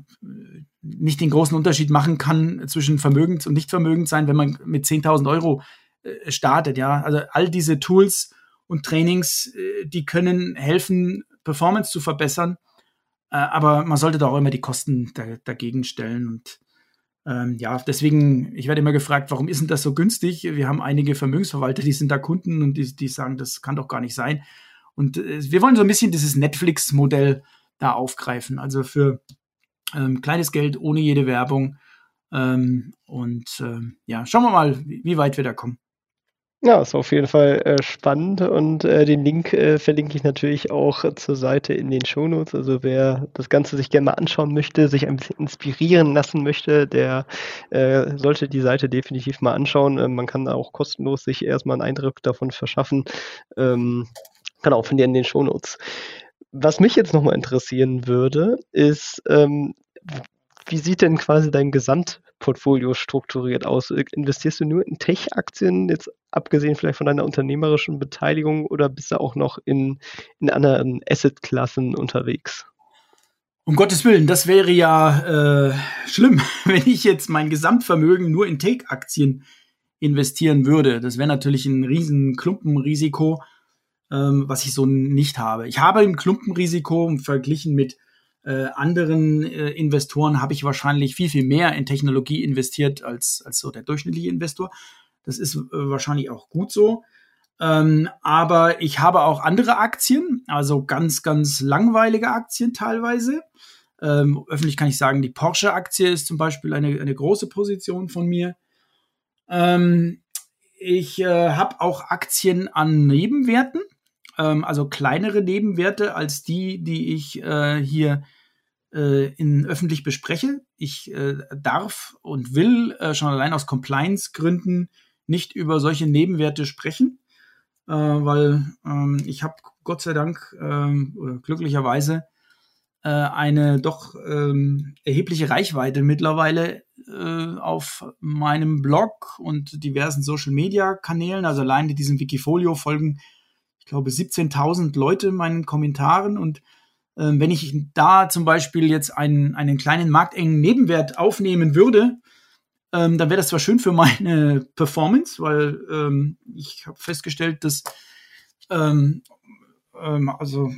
nicht den großen Unterschied machen kann zwischen Vermögens- und Nichtvermögenssein, wenn man mit 10.000 Euro äh, startet. Ja, also all diese Tools und Trainings, äh, die können helfen, Performance zu verbessern. Äh, aber man sollte da auch immer die Kosten da, dagegen stellen. Und ähm, ja, deswegen, ich werde immer gefragt, warum ist denn das so günstig? Wir haben einige Vermögensverwalter, die sind da Kunden und die, die sagen, das kann doch gar nicht sein. Und äh, wir wollen so ein bisschen dieses Netflix-Modell da aufgreifen. Also für ähm, kleines Geld ohne jede Werbung. Ähm, und ähm, ja, schauen wir mal, wie, wie weit wir da kommen. Ja, ist auf jeden Fall äh, spannend und äh, den Link äh, verlinke ich natürlich auch zur Seite in den Shownotes. Also wer das Ganze sich gerne mal anschauen möchte, sich ein bisschen inspirieren lassen möchte, der äh, sollte die Seite definitiv mal anschauen. Äh, man kann auch kostenlos sich erstmal einen Eindruck davon verschaffen. Ähm, genau, findet ihr in den Shownotes. Was mich jetzt nochmal interessieren würde, ist, ähm, wie sieht denn quasi dein Gesamtportfolio strukturiert aus? Investierst du nur in Tech-Aktien, jetzt abgesehen vielleicht von deiner unternehmerischen Beteiligung, oder bist du auch noch in, in anderen Asset-Klassen unterwegs? Um Gottes Willen, das wäre ja äh, schlimm, (laughs) wenn ich jetzt mein Gesamtvermögen nur in Tech-Aktien investieren würde. Das wäre natürlich ein riesen Klumpenrisiko, ähm, was ich so nicht habe. Ich habe ein Klumpenrisiko verglichen mit äh, anderen äh, Investoren habe ich wahrscheinlich viel, viel mehr in Technologie investiert als, als so der durchschnittliche Investor. Das ist äh, wahrscheinlich auch gut so. Ähm, aber ich habe auch andere Aktien, also ganz, ganz langweilige Aktien teilweise. Ähm, öffentlich kann ich sagen, die Porsche-Aktie ist zum Beispiel eine, eine große Position von mir. Ähm, ich äh, habe auch Aktien an Nebenwerten, ähm, also kleinere Nebenwerte als die, die ich äh, hier äh, in öffentlich bespreche. Ich äh, darf und will äh, schon allein aus Compliance-Gründen nicht über solche Nebenwerte sprechen, äh, weil ähm, ich habe Gott sei Dank ähm, oder glücklicherweise äh, eine doch ähm, erhebliche Reichweite mittlerweile äh, auf meinem Blog und diversen Social-Media-Kanälen. Also allein in diesem Wikifolio folgen, ich glaube, 17.000 Leute meinen Kommentaren und wenn ich da zum Beispiel jetzt einen, einen kleinen marktengen Nebenwert aufnehmen würde, ähm, dann wäre das zwar schön für meine (laughs) Performance, weil ähm, ich habe festgestellt, dass ähm, ähm, also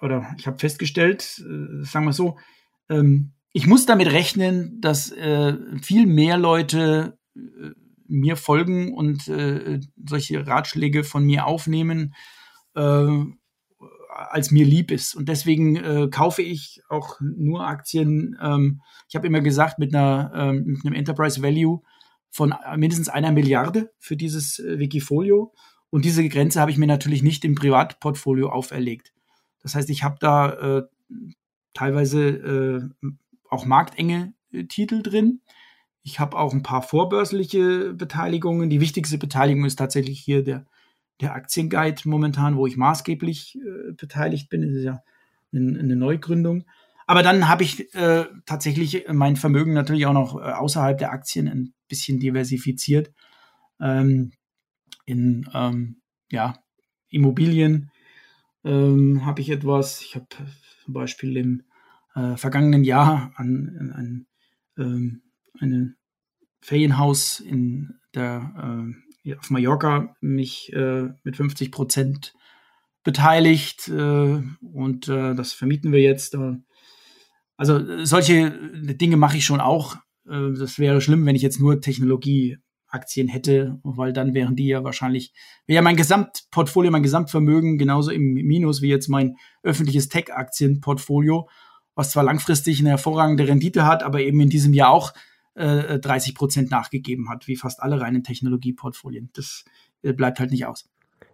oder ich habe festgestellt, äh, sagen wir so, ähm, ich muss damit rechnen, dass äh, viel mehr Leute äh, mir folgen und äh, solche Ratschläge von mir aufnehmen, äh, als mir lieb ist. Und deswegen äh, kaufe ich auch nur Aktien. Ähm, ich habe immer gesagt, mit, einer, ähm, mit einem Enterprise Value von mindestens einer Milliarde für dieses äh, Wikifolio. Und diese Grenze habe ich mir natürlich nicht im Privatportfolio auferlegt. Das heißt, ich habe da äh, teilweise äh, auch marktenge äh, Titel drin. Ich habe auch ein paar vorbörsliche Beteiligungen. Die wichtigste Beteiligung ist tatsächlich hier der der Aktienguide momentan, wo ich maßgeblich äh, beteiligt bin. Das ist ja eine, eine Neugründung. Aber dann habe ich äh, tatsächlich mein Vermögen natürlich auch noch äh, außerhalb der Aktien in bisschen diversifiziert. Ähm, in ähm, ja, Immobilien ähm, habe ich etwas. Ich habe zum Beispiel im äh, vergangenen Jahr an, an, an ein Ferienhaus in der, äh, auf Mallorca mich äh, mit 50 Prozent beteiligt äh, und äh, das vermieten wir jetzt. also solche Dinge mache ich schon auch. Äh, das wäre schlimm, wenn ich jetzt nur Technologieaktien hätte, weil dann wären die ja wahrscheinlich, wäre ja mein Gesamtportfolio, mein Gesamtvermögen genauso im Minus wie jetzt mein öffentliches Tech-Aktienportfolio, was zwar langfristig eine hervorragende Rendite hat, aber eben in diesem Jahr auch äh, 30 Prozent nachgegeben hat, wie fast alle reinen Technologieportfolien. Das äh, bleibt halt nicht aus.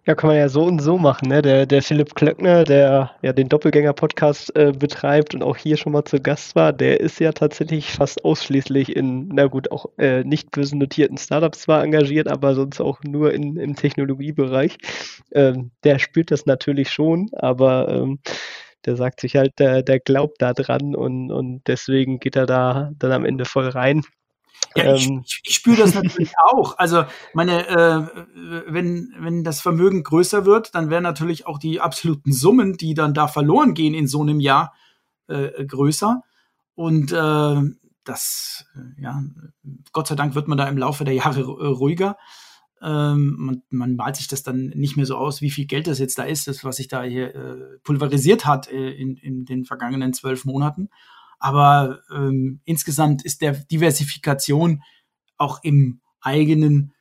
Ja, kann man ja so und so machen. Ne? Der, der Philipp Klöckner, der ja den Doppelgänger-Podcast äh, betreibt und auch hier schon mal zu Gast war, der ist ja tatsächlich fast ausschließlich in, na gut, auch äh, nicht börsennotierten Startups zwar engagiert, aber sonst auch nur in, im Technologiebereich. Ähm, der spürt das natürlich schon, aber ähm, der sagt sich halt, der, der glaubt da dran und, und deswegen geht er da dann am Ende voll rein. Ja, ich, ähm. ich, ich spüre das natürlich (laughs) auch. Also meine, äh, wenn, wenn das Vermögen größer wird, dann werden natürlich auch die absoluten Summen, die dann da verloren gehen in so einem Jahr, äh, größer. Und äh, das, äh, ja, Gott sei Dank wird man da im Laufe der Jahre äh, ruhiger. Ähm, man, man, malt sich das dann nicht mehr so aus, wie viel Geld das jetzt da ist, das, was sich da hier äh, pulverisiert hat äh, in, in den vergangenen zwölf Monaten. Aber ähm, insgesamt ist der Diversifikation auch im eigenen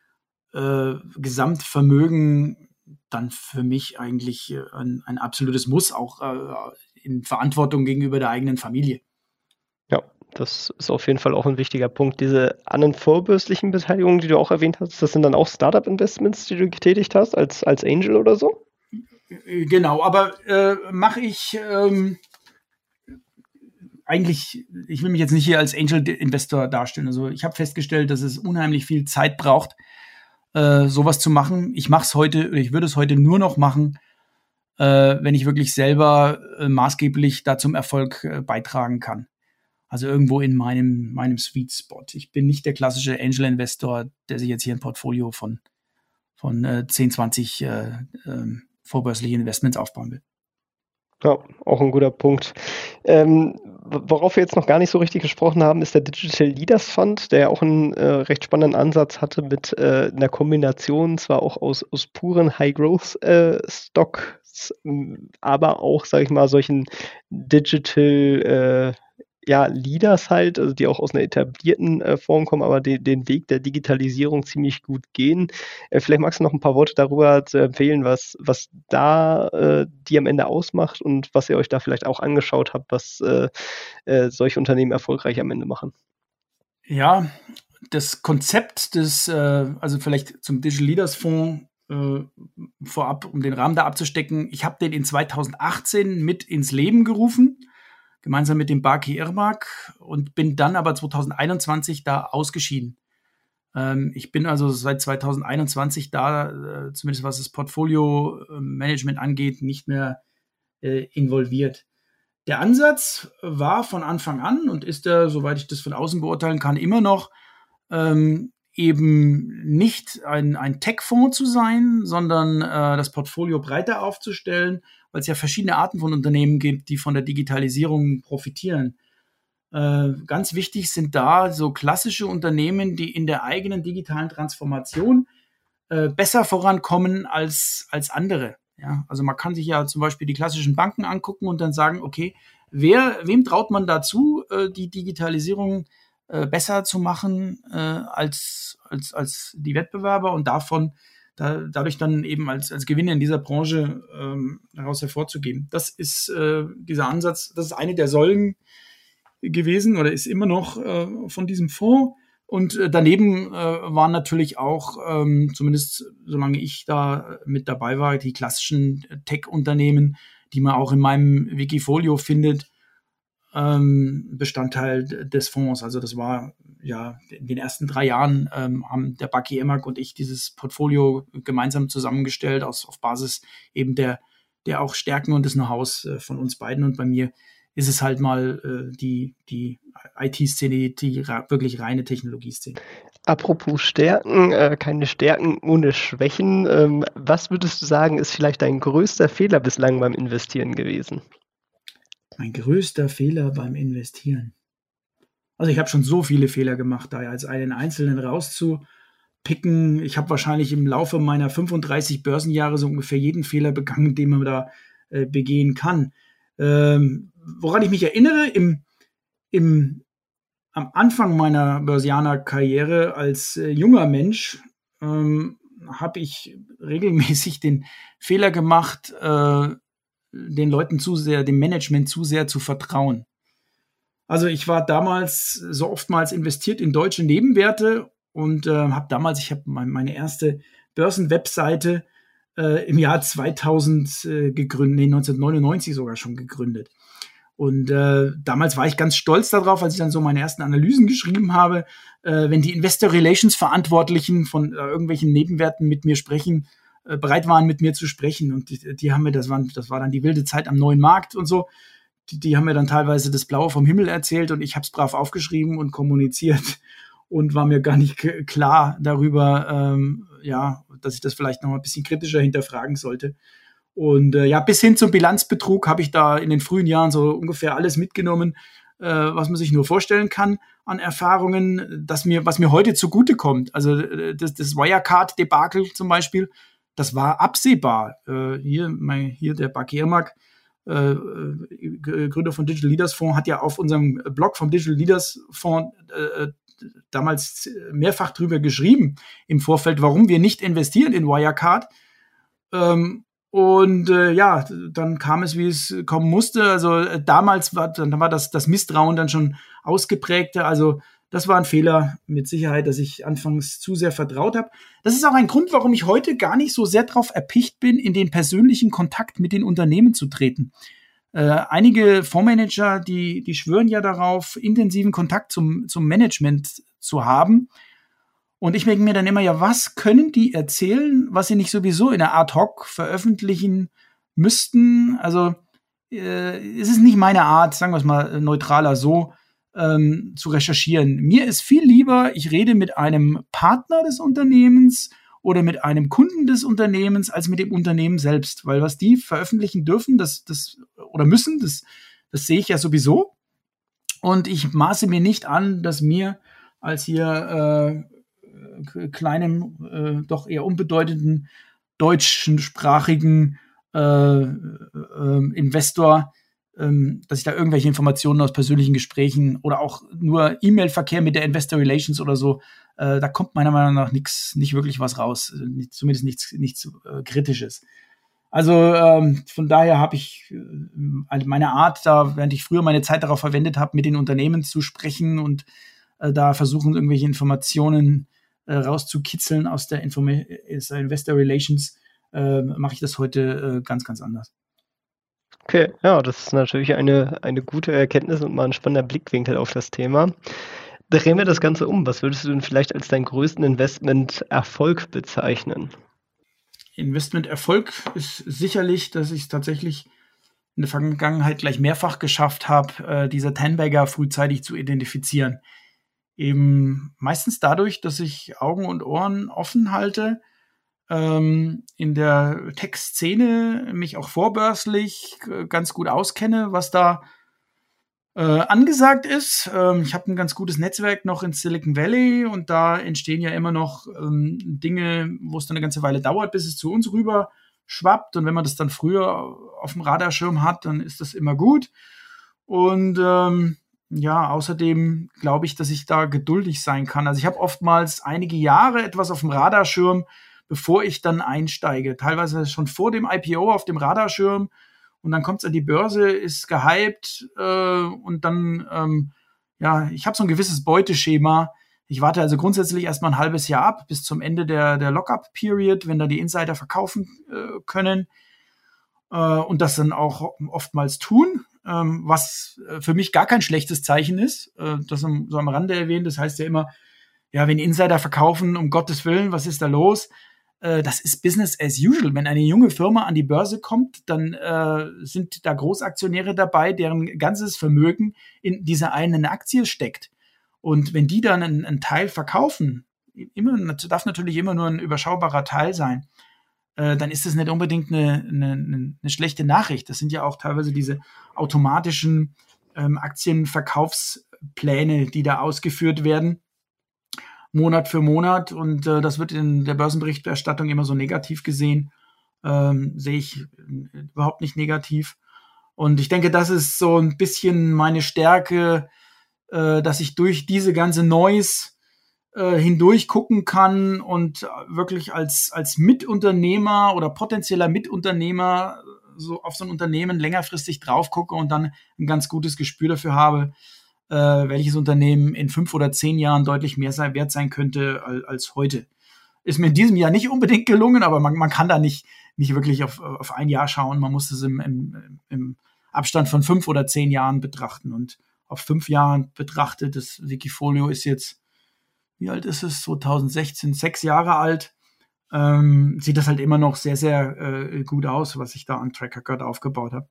äh, Gesamtvermögen dann für mich eigentlich äh, ein, ein absolutes Muss, auch äh, in Verantwortung gegenüber der eigenen Familie. Das ist auf jeden Fall auch ein wichtiger Punkt. Diese anderen vorbürstlichen Beteiligungen, die du auch erwähnt hast, das sind dann auch Startup-Investments, die du getätigt hast, als, als Angel oder so? Genau, aber äh, mache ich ähm, eigentlich, ich will mich jetzt nicht hier als Angel-Investor darstellen. Also ich habe festgestellt, dass es unheimlich viel Zeit braucht, äh, sowas zu machen. Ich mache es heute, ich würde es heute nur noch machen, äh, wenn ich wirklich selber äh, maßgeblich da zum Erfolg äh, beitragen kann. Also irgendwo in meinem, meinem Sweet Spot. Ich bin nicht der klassische Angel-Investor, der sich jetzt hier ein Portfolio von, von äh, 10, 20 äh, ähm, vorbörsliche Investments aufbauen will. Ja, auch ein guter Punkt. Ähm, worauf wir jetzt noch gar nicht so richtig gesprochen haben, ist der Digital Leaders Fund, der ja auch einen äh, recht spannenden Ansatz hatte mit äh, einer Kombination zwar auch aus, aus puren High-Growth-Stocks, äh, aber auch, sage ich mal, solchen Digital äh, ja, Leaders halt, also die auch aus einer etablierten äh, Form kommen, aber de den Weg der Digitalisierung ziemlich gut gehen. Äh, vielleicht magst du noch ein paar Worte darüber zu empfehlen, was, was da äh, die am Ende ausmacht und was ihr euch da vielleicht auch angeschaut habt, was äh, äh, solche Unternehmen erfolgreich am Ende machen. Ja, das Konzept des, äh, also vielleicht zum Digital Leaders Fonds vorab, um den Rahmen da abzustecken. Ich habe den in 2018 mit ins Leben gerufen gemeinsam mit dem Baki Irmak und bin dann aber 2021 da ausgeschieden. Ähm, ich bin also seit 2021 da, äh, zumindest was das Portfolio-Management angeht, nicht mehr äh, involviert. Der Ansatz war von Anfang an und ist er, soweit ich das von außen beurteilen kann, immer noch ähm, eben nicht ein, ein Tech-Fonds zu sein, sondern äh, das Portfolio breiter aufzustellen, weil es ja verschiedene Arten von Unternehmen gibt, die von der Digitalisierung profitieren. Äh, ganz wichtig sind da so klassische Unternehmen, die in der eigenen digitalen Transformation äh, besser vorankommen als, als andere. Ja, also man kann sich ja zum Beispiel die klassischen Banken angucken und dann sagen, okay, wer, wem traut man dazu, äh, die Digitalisierung äh, besser zu machen äh, als, als, als die Wettbewerber und davon da, dadurch dann eben als, als Gewinner in dieser Branche ähm, heraus hervorzugehen. Das ist äh, dieser Ansatz, das ist eine der Säulen gewesen oder ist immer noch äh, von diesem Fonds. Und äh, daneben äh, waren natürlich auch, ähm, zumindest solange ich da mit dabei war, die klassischen Tech-Unternehmen, die man auch in meinem Wikifolio findet, ähm, Bestandteil des Fonds. Also das war ja in den ersten drei Jahren ähm, haben der Bucky Emmerk und ich dieses Portfolio gemeinsam zusammengestellt aus auf Basis eben der der auch Stärken und des Know-hows äh, von uns beiden und bei mir ist es halt mal äh, die, die IT-Szene, die wirklich reine Technologieszene. Apropos Stärken, äh, keine Stärken ohne Schwächen. Ähm, was würdest du sagen, ist vielleicht dein größter Fehler bislang beim Investieren gewesen? Mein größter Fehler beim Investieren. Also ich habe schon so viele Fehler gemacht, da als einen einzelnen rauszupicken. Ich habe wahrscheinlich im Laufe meiner 35 Börsenjahre so ungefähr jeden Fehler begangen, den man da äh, begehen kann. Ähm, woran ich mich erinnere, im, im, am Anfang meiner Börsianer-Karriere als äh, junger Mensch ähm, habe ich regelmäßig den Fehler gemacht, äh, den Leuten zu sehr, dem Management zu sehr zu vertrauen. Also ich war damals so oftmals investiert in deutsche Nebenwerte und äh, habe damals, ich habe mein, meine erste Börsenwebseite äh, im Jahr 2000 äh, gegründet, nee, 1999 sogar schon gegründet. Und äh, damals war ich ganz stolz darauf, als ich dann so meine ersten Analysen geschrieben habe, äh, wenn die Investor Relations Verantwortlichen von äh, irgendwelchen Nebenwerten mit mir sprechen, äh, bereit waren, mit mir zu sprechen. Und die, die haben mir, das, waren, das war dann die wilde Zeit am neuen Markt und so die, die haben mir dann teilweise das Blaue vom Himmel erzählt und ich habe es brav aufgeschrieben und kommuniziert (laughs) und war mir gar nicht klar darüber, ähm, ja, dass ich das vielleicht noch ein bisschen kritischer hinterfragen sollte. Und äh, ja, bis hin zum Bilanzbetrug habe ich da in den frühen Jahren so ungefähr alles mitgenommen, äh, was man sich nur vorstellen kann an Erfahrungen, dass mir, was mir heute zugutekommt. Also äh, das, das Wirecard-Debakel zum Beispiel, das war absehbar. Äh, hier, mein, hier der Bakirmak, äh, äh, Gründer von Digital Leaders Fonds, hat ja auf unserem Blog vom Digital Leaders Fonds äh, äh, damals mehrfach drüber geschrieben im Vorfeld, warum wir nicht investieren in Wirecard. Ähm, und äh, ja, dann kam es, wie es kommen musste. Also äh, damals war, dann war das, das Misstrauen dann schon ausgeprägter. Also das war ein Fehler mit Sicherheit, dass ich anfangs zu sehr vertraut habe. Das ist auch ein Grund, warum ich heute gar nicht so sehr darauf erpicht bin, in den persönlichen Kontakt mit den Unternehmen zu treten. Äh, einige Fondsmanager, die, die schwören ja darauf, intensiven Kontakt zum, zum Management zu haben. Und ich denke mir dann immer, ja, was können die erzählen, was sie nicht sowieso in der Ad hoc veröffentlichen müssten? Also äh, es ist nicht meine Art, sagen wir es mal neutraler so, ähm, zu recherchieren. Mir ist viel lieber, ich rede mit einem Partner des Unternehmens oder mit einem Kunden des Unternehmens als mit dem Unternehmen selbst, weil was die veröffentlichen dürfen, das, das oder müssen, das, das sehe ich ja sowieso. Und ich maße mir nicht an, dass mir als hier äh, kleinem, äh, doch eher unbedeutenden deutschsprachigen äh, äh, Investor ähm, dass ich da irgendwelche Informationen aus persönlichen Gesprächen oder auch nur E-Mail-Verkehr mit der Investor Relations oder so, äh, da kommt meiner Meinung nach nichts, nicht wirklich was raus, äh, zumindest nichts, nichts äh, Kritisches. Also ähm, von daher habe ich äh, meine Art, da während ich früher meine Zeit darauf verwendet habe, mit den Unternehmen zu sprechen und äh, da versuchen irgendwelche Informationen äh, rauszukitzeln aus der Informa Investor Relations, mache ich das heute ganz, ganz anders. Okay, ja, das ist natürlich eine, eine gute Erkenntnis und mal ein spannender Blickwinkel auf das Thema. Drehen wir das Ganze um. Was würdest du denn vielleicht als deinen größten Investment-Erfolg bezeichnen? Investment-Erfolg ist sicherlich, dass ich es tatsächlich in der Vergangenheit gleich mehrfach geschafft habe, äh, diese Tenbagger frühzeitig zu identifizieren. Eben meistens dadurch, dass ich Augen und Ohren offen halte, ähm, in der Tech-Szene mich auch vorbörslich äh, ganz gut auskenne, was da äh, angesagt ist. Ähm, ich habe ein ganz gutes Netzwerk noch in Silicon Valley und da entstehen ja immer noch ähm, Dinge, wo es dann eine ganze Weile dauert, bis es zu uns rüber schwappt. Und wenn man das dann früher auf dem Radarschirm hat, dann ist das immer gut. Und ähm, ja, außerdem glaube ich, dass ich da geduldig sein kann. Also ich habe oftmals einige Jahre etwas auf dem Radarschirm, bevor ich dann einsteige. Teilweise schon vor dem IPO auf dem Radarschirm und dann kommt es an die Börse, ist gehypt äh, und dann, ähm, ja, ich habe so ein gewisses Beuteschema. Ich warte also grundsätzlich erstmal ein halbes Jahr ab bis zum Ende der, der Lockup-Period, wenn da die Insider verkaufen äh, können äh, und das dann auch oftmals tun, ähm, was äh, für mich gar kein schlechtes Zeichen ist. Äh, das so am Rande erwähnt, das heißt ja immer, ja, wenn Insider verkaufen, um Gottes Willen, was ist da los? Äh, das ist Business as usual. Wenn eine junge Firma an die Börse kommt, dann äh, sind da Großaktionäre dabei, deren ganzes Vermögen in dieser einen Aktie steckt. Und wenn die dann einen, einen Teil verkaufen, immer, darf natürlich immer nur ein überschaubarer Teil sein, äh, dann ist das nicht unbedingt eine, eine, eine, schlechte Nachricht. Das sind ja auch teilweise diese automatischen ähm, Aktienverkaufspläne, die da ausgeführt werden, Monat für Monat. Und äh, das wird in der Börsenberichterstattung immer so negativ gesehen. Ähm, sehe ich äh, überhaupt nicht negativ. Und ich denke, das ist so ein bisschen meine Stärke, äh, dass ich durch diese ganze Noise äh, hindurch gucken kann und wirklich als, als Mitunternehmer oder potenzieller Mitunternehmer so auf so ein Unternehmen längerfristig drauf gucke und dann ein ganz gutes Gespür dafür habe, äh, welches Unternehmen in fünf oder zehn Jahren deutlich mehr sein, wert sein könnte als, als heute. Ist mir in diesem Jahr nicht unbedingt gelungen, aber man, man kann da nicht, nicht wirklich auf, auf ein Jahr schauen. Man muss es im, im, im Abstand von fünf oder zehn Jahren betrachten. Und auf fünf Jahren betrachtet, das Wikifolio ist jetzt, wie alt ist es? 2016, sechs Jahre alt. Ähm, sieht das halt immer noch sehr, sehr äh, gut aus, was ich da an Tracker gerade aufgebaut habe.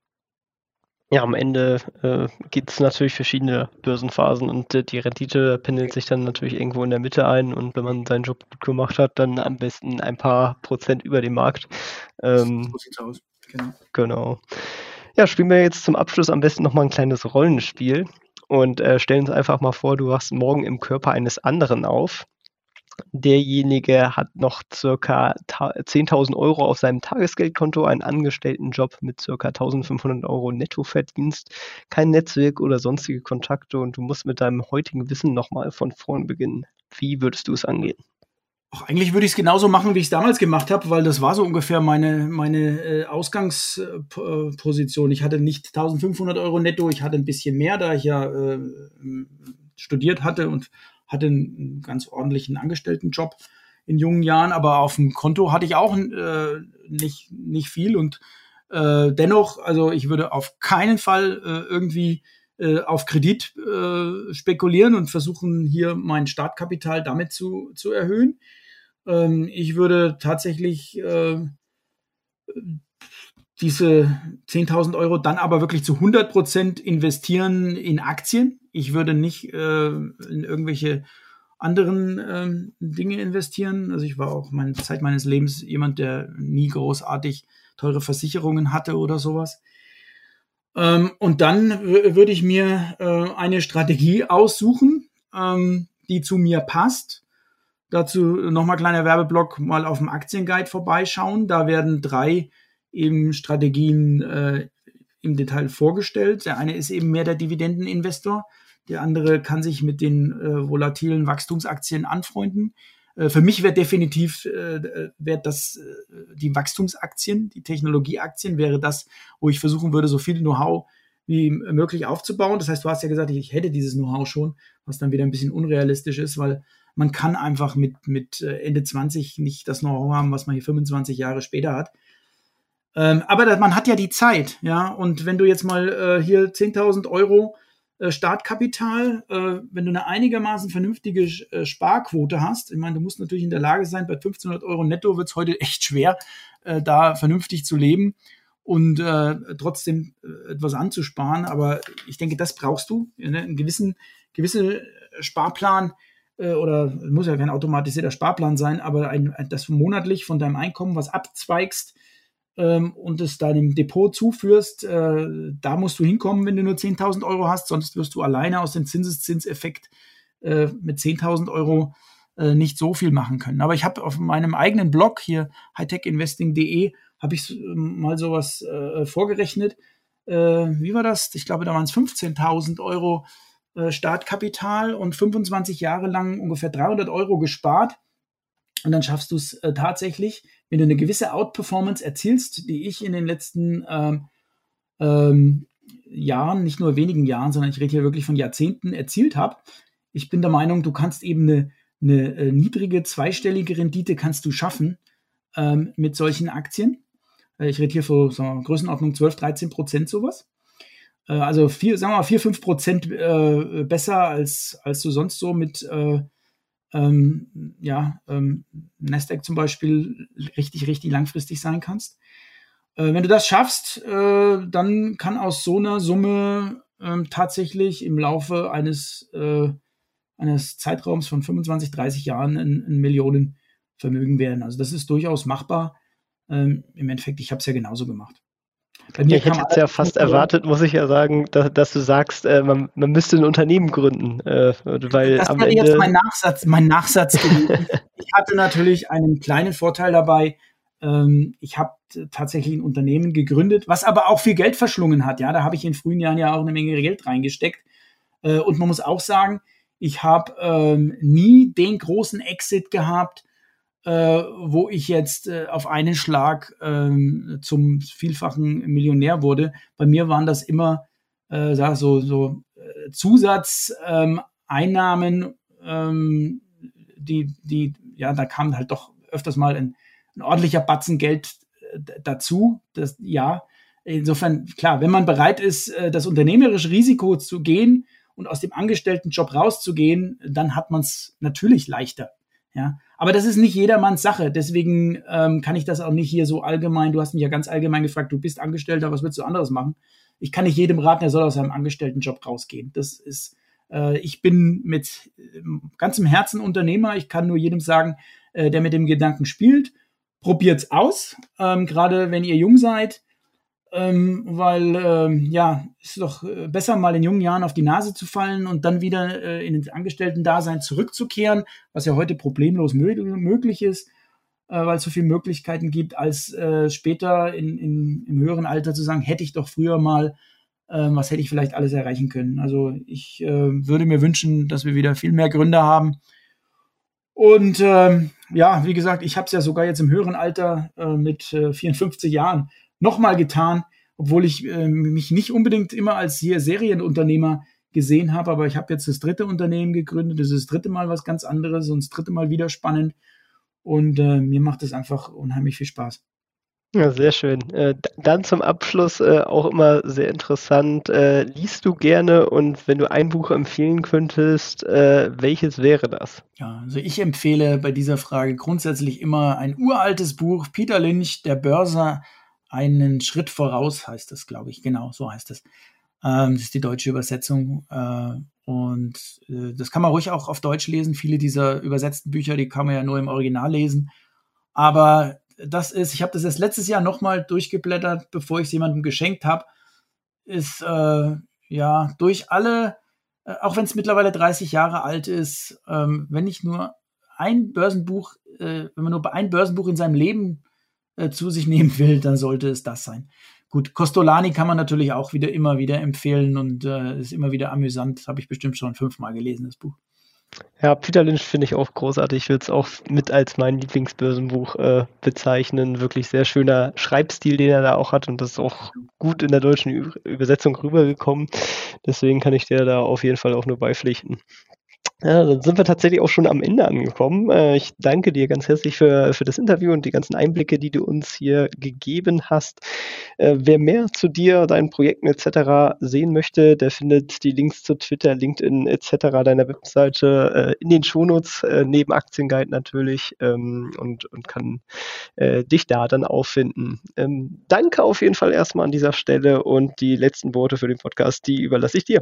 Ja, am Ende äh, gibt es natürlich verschiedene Börsenphasen und äh, die Rendite pendelt sich dann natürlich irgendwo in der Mitte ein und wenn man seinen Job gut gemacht hat, dann am besten ein paar Prozent über dem Markt. Ähm, so sieht's aus. Genau. genau. Ja, spielen wir jetzt zum Abschluss am besten nochmal ein kleines Rollenspiel und äh, stellen uns einfach mal vor, du wachst morgen im Körper eines anderen auf. Derjenige hat noch circa 10.000 Euro auf seinem Tagesgeldkonto, einen Angestelltenjob mit circa 1.500 Euro Nettoverdienst, kein Netzwerk oder sonstige Kontakte und du musst mit deinem heutigen Wissen nochmal von vorn beginnen. Wie würdest du es angehen? Ach, eigentlich würde ich es genauso machen, wie ich es damals gemacht habe, weil das war so ungefähr meine, meine äh, Ausgangsposition. ich hatte nicht 1500 Euro netto, ich hatte ein bisschen mehr, da ich ja äh, studiert hatte und hatte einen ganz ordentlichen Angestelltenjob in jungen Jahren, aber auf dem Konto hatte ich auch äh, nicht, nicht viel und äh, dennoch, also ich würde auf keinen Fall äh, irgendwie äh, auf Kredit äh, spekulieren und versuchen, hier mein Startkapital damit zu, zu erhöhen. Ähm, ich würde tatsächlich äh, diese 10.000 Euro dann aber wirklich zu 100 Prozent investieren in Aktien. Ich würde nicht äh, in irgendwelche anderen ähm, Dinge investieren. Also ich war auch meine Zeit meines Lebens jemand, der nie großartig teure Versicherungen hatte oder sowas. Ähm, und dann würde ich mir äh, eine Strategie aussuchen, ähm, die zu mir passt Dazu nochmal kleiner Werbeblock, mal auf dem Aktienguide vorbeischauen. Da werden drei eben Strategien äh, im Detail vorgestellt. Der eine ist eben mehr der Dividendeninvestor. Der andere kann sich mit den äh, volatilen Wachstumsaktien anfreunden. Äh, für mich wäre definitiv äh, wär das äh, die Wachstumsaktien, die Technologieaktien wäre das, wo ich versuchen würde, so viel Know-how wie möglich aufzubauen. Das heißt, du hast ja gesagt, ich hätte dieses Know-how schon, was dann wieder ein bisschen unrealistisch ist, weil man kann einfach mit, mit äh, Ende 20 nicht das Know-how haben, was man hier 25 Jahre später hat. Ähm, aber man hat ja die Zeit, ja. Und wenn du jetzt mal äh, hier 10.000 Euro äh, Startkapital, äh, wenn du eine einigermaßen vernünftige äh, Sparquote hast, ich meine, du musst natürlich in der Lage sein, bei 1500 Euro netto wird es heute (laughs) echt schwer, äh, da vernünftig zu leben und äh, trotzdem etwas anzusparen. Aber ich denke, das brauchst du, ne? einen gewissen, gewissen Sparplan, oder muss ja kein automatisierter Sparplan sein, aber ein, dass monatlich von deinem Einkommen was abzweigst ähm, und es deinem Depot zuführst, äh, da musst du hinkommen, wenn du nur 10.000 Euro hast, sonst wirst du alleine aus dem Zinseszinseffekt äh, mit 10.000 Euro äh, nicht so viel machen können. Aber ich habe auf meinem eigenen Blog hier hightechinvesting.de habe ich ähm, mal sowas äh, vorgerechnet. Äh, wie war das? Ich glaube, da waren es 15.000 Euro äh, Startkapital und 25 Jahre lang ungefähr 300 Euro gespart. Und dann schaffst du es äh, tatsächlich, wenn du eine gewisse Outperformance erzielst, die ich in den letzten ähm, ähm, Jahren, nicht nur wenigen Jahren, sondern ich rede hier wirklich von Jahrzehnten erzielt habe. Ich bin der Meinung, du kannst eben eine, eine äh, niedrige zweistellige Rendite kannst du schaffen ähm, mit solchen Aktien. Äh, ich rede hier von so Größenordnung 12, 13 Prozent sowas. Äh, also vier, sagen wir mal, vier, fünf Prozent äh, besser, als, als du sonst so mit äh, ähm, ja, ähm, Nasdaq zum Beispiel richtig, richtig langfristig sein kannst. Äh, wenn du das schaffst, äh, dann kann aus so einer Summe ähm, tatsächlich im Laufe eines äh, eines Zeitraums von 25, 30 Jahren ein, ein Millionenvermögen werden. Also das ist durchaus machbar. Ähm, Im Endeffekt, ich habe es ja genauso gemacht. Ich hätte jetzt ja fast erwartet, muss ich ja sagen, dass, dass du sagst, äh, man, man, müsste ein Unternehmen gründen. Äh, weil das am wäre Ende jetzt mein Nachsatz, mein Nachsatz (laughs) ich hatte natürlich einen kleinen Vorteil dabei. Ähm, ich habe tatsächlich ein Unternehmen gegründet, was aber auch viel Geld verschlungen hat. Ja, da habe ich in frühen Jahren ja auch eine Menge Geld reingesteckt. Äh, und man muss auch sagen, ich habe ähm, nie den großen Exit gehabt, wo ich jetzt äh, auf einen Schlag ähm, zum vielfachen Millionär wurde. Bei mir waren das immer äh, so, so äh, Zusatzeinnahmen, ähm, die, die, ja, da kam halt doch öfters mal ein, ein ordentlicher Batzen Geld äh, dazu. Das, ja, insofern, klar, wenn man bereit ist, äh, das unternehmerische Risiko zu gehen, und aus dem Angestelltenjob rauszugehen, dann hat man es natürlich leichter. Ja, aber das ist nicht jedermanns Sache. Deswegen ähm, kann ich das auch nicht hier so allgemein. Du hast mich ja ganz allgemein gefragt, du bist Angestellter, was willst du anderes machen? Ich kann nicht jedem raten, er soll aus seinem Angestelltenjob rausgehen. Das ist, äh, ich bin mit äh, ganzem Herzen Unternehmer. Ich kann nur jedem sagen, äh, der mit dem Gedanken spielt, probiert's aus. Ähm, Gerade wenn ihr jung seid, ähm, weil ähm, ja, ist doch äh, besser mal in jungen Jahren auf die Nase zu fallen und dann wieder äh, in den Angestellten-Dasein zurückzukehren, was ja heute problemlos mö möglich ist, äh, weil es so viele Möglichkeiten gibt, als äh, später in, in, im höheren Alter zu sagen, hätte ich doch früher mal, ähm, was hätte ich vielleicht alles erreichen können. Also ich äh, würde mir wünschen, dass wir wieder viel mehr Gründer haben. Und ähm, ja, wie gesagt, ich habe es ja sogar jetzt im höheren Alter äh, mit 54 Jahren nochmal getan, obwohl ich äh, mich nicht unbedingt immer als hier Serienunternehmer gesehen habe, aber ich habe jetzt das dritte Unternehmen gegründet, das ist das dritte Mal was ganz anderes und das dritte Mal wieder spannend und äh, mir macht es einfach unheimlich viel Spaß. Ja, sehr schön. Äh, dann zum Abschluss äh, auch immer sehr interessant. Äh, liest du gerne und wenn du ein Buch empfehlen könntest, welches wäre das? Ja, also ich empfehle bei dieser Frage grundsätzlich immer ein uraltes Buch, Peter Lynch, Der Börser einen Schritt voraus, heißt das, glaube ich. Genau, so heißt es. Ähm, das ist die deutsche Übersetzung. Äh, und äh, das kann man ruhig auch auf Deutsch lesen. Viele dieser übersetzten Bücher, die kann man ja nur im Original lesen. Aber das ist, ich habe das erst letztes Jahr nochmal durchgeblättert, bevor ich es jemandem geschenkt habe, ist äh, ja durch alle, äh, auch wenn es mittlerweile 30 Jahre alt ist, ähm, wenn ich nur ein Börsenbuch, äh, wenn man nur ein Börsenbuch in seinem Leben äh, zu sich (laughs) nehmen will, dann sollte es das sein. Gut, Costolani kann man natürlich auch wieder immer wieder empfehlen und äh, ist immer wieder amüsant. Habe ich bestimmt schon fünfmal gelesen, das Buch. Ja, Peter Lynch finde ich auch großartig. Ich würde es auch mit als mein Lieblingsbörsenbuch äh, bezeichnen. Wirklich sehr schöner Schreibstil, den er da auch hat und das ist auch gut in der deutschen Übersetzung rübergekommen. Deswegen kann ich dir da auf jeden Fall auch nur beipflichten. Ja, dann sind wir tatsächlich auch schon am Ende angekommen. Äh, ich danke dir ganz herzlich für, für das Interview und die ganzen Einblicke, die du uns hier gegeben hast. Äh, wer mehr zu dir, deinen Projekten etc. sehen möchte, der findet die Links zu Twitter, LinkedIn etc. deiner Webseite äh, in den Shownotes, neben Aktienguide natürlich ähm, und, und kann dich da dann auffinden. Ähm, danke auf jeden Fall erstmal an dieser Stelle und die letzten Worte für den Podcast, die überlasse ich dir.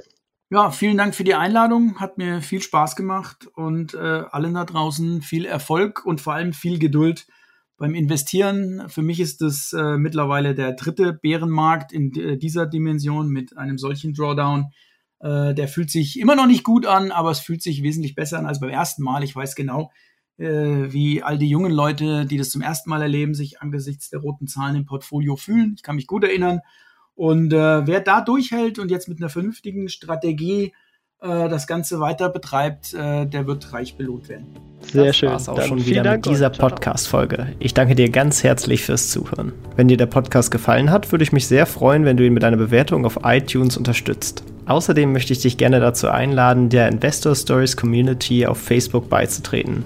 Ja, vielen Dank für die Einladung. Hat mir viel Spaß gemacht und äh, allen da draußen viel Erfolg und vor allem viel Geduld beim Investieren. Für mich ist das äh, mittlerweile der dritte Bärenmarkt in äh, dieser Dimension mit einem solchen Drawdown. Äh, der fühlt sich immer noch nicht gut an, aber es fühlt sich wesentlich besser an als beim ersten Mal. Ich weiß genau, äh, wie all die jungen Leute, die das zum ersten Mal erleben, sich angesichts der roten Zahlen im Portfolio fühlen. Ich kann mich gut erinnern. Und äh, wer da durchhält und jetzt mit einer vernünftigen Strategie äh, das Ganze weiter betreibt, äh, der wird reich belohnt werden. Sehr das schön. War's auch Dann schon wieder Dank mit dieser Podcast-Folge. Ich danke dir ganz herzlich fürs Zuhören. Wenn dir der Podcast gefallen hat, würde ich mich sehr freuen, wenn du ihn mit einer Bewertung auf iTunes unterstützt. Außerdem möchte ich dich gerne dazu einladen, der Investor Stories Community auf Facebook beizutreten.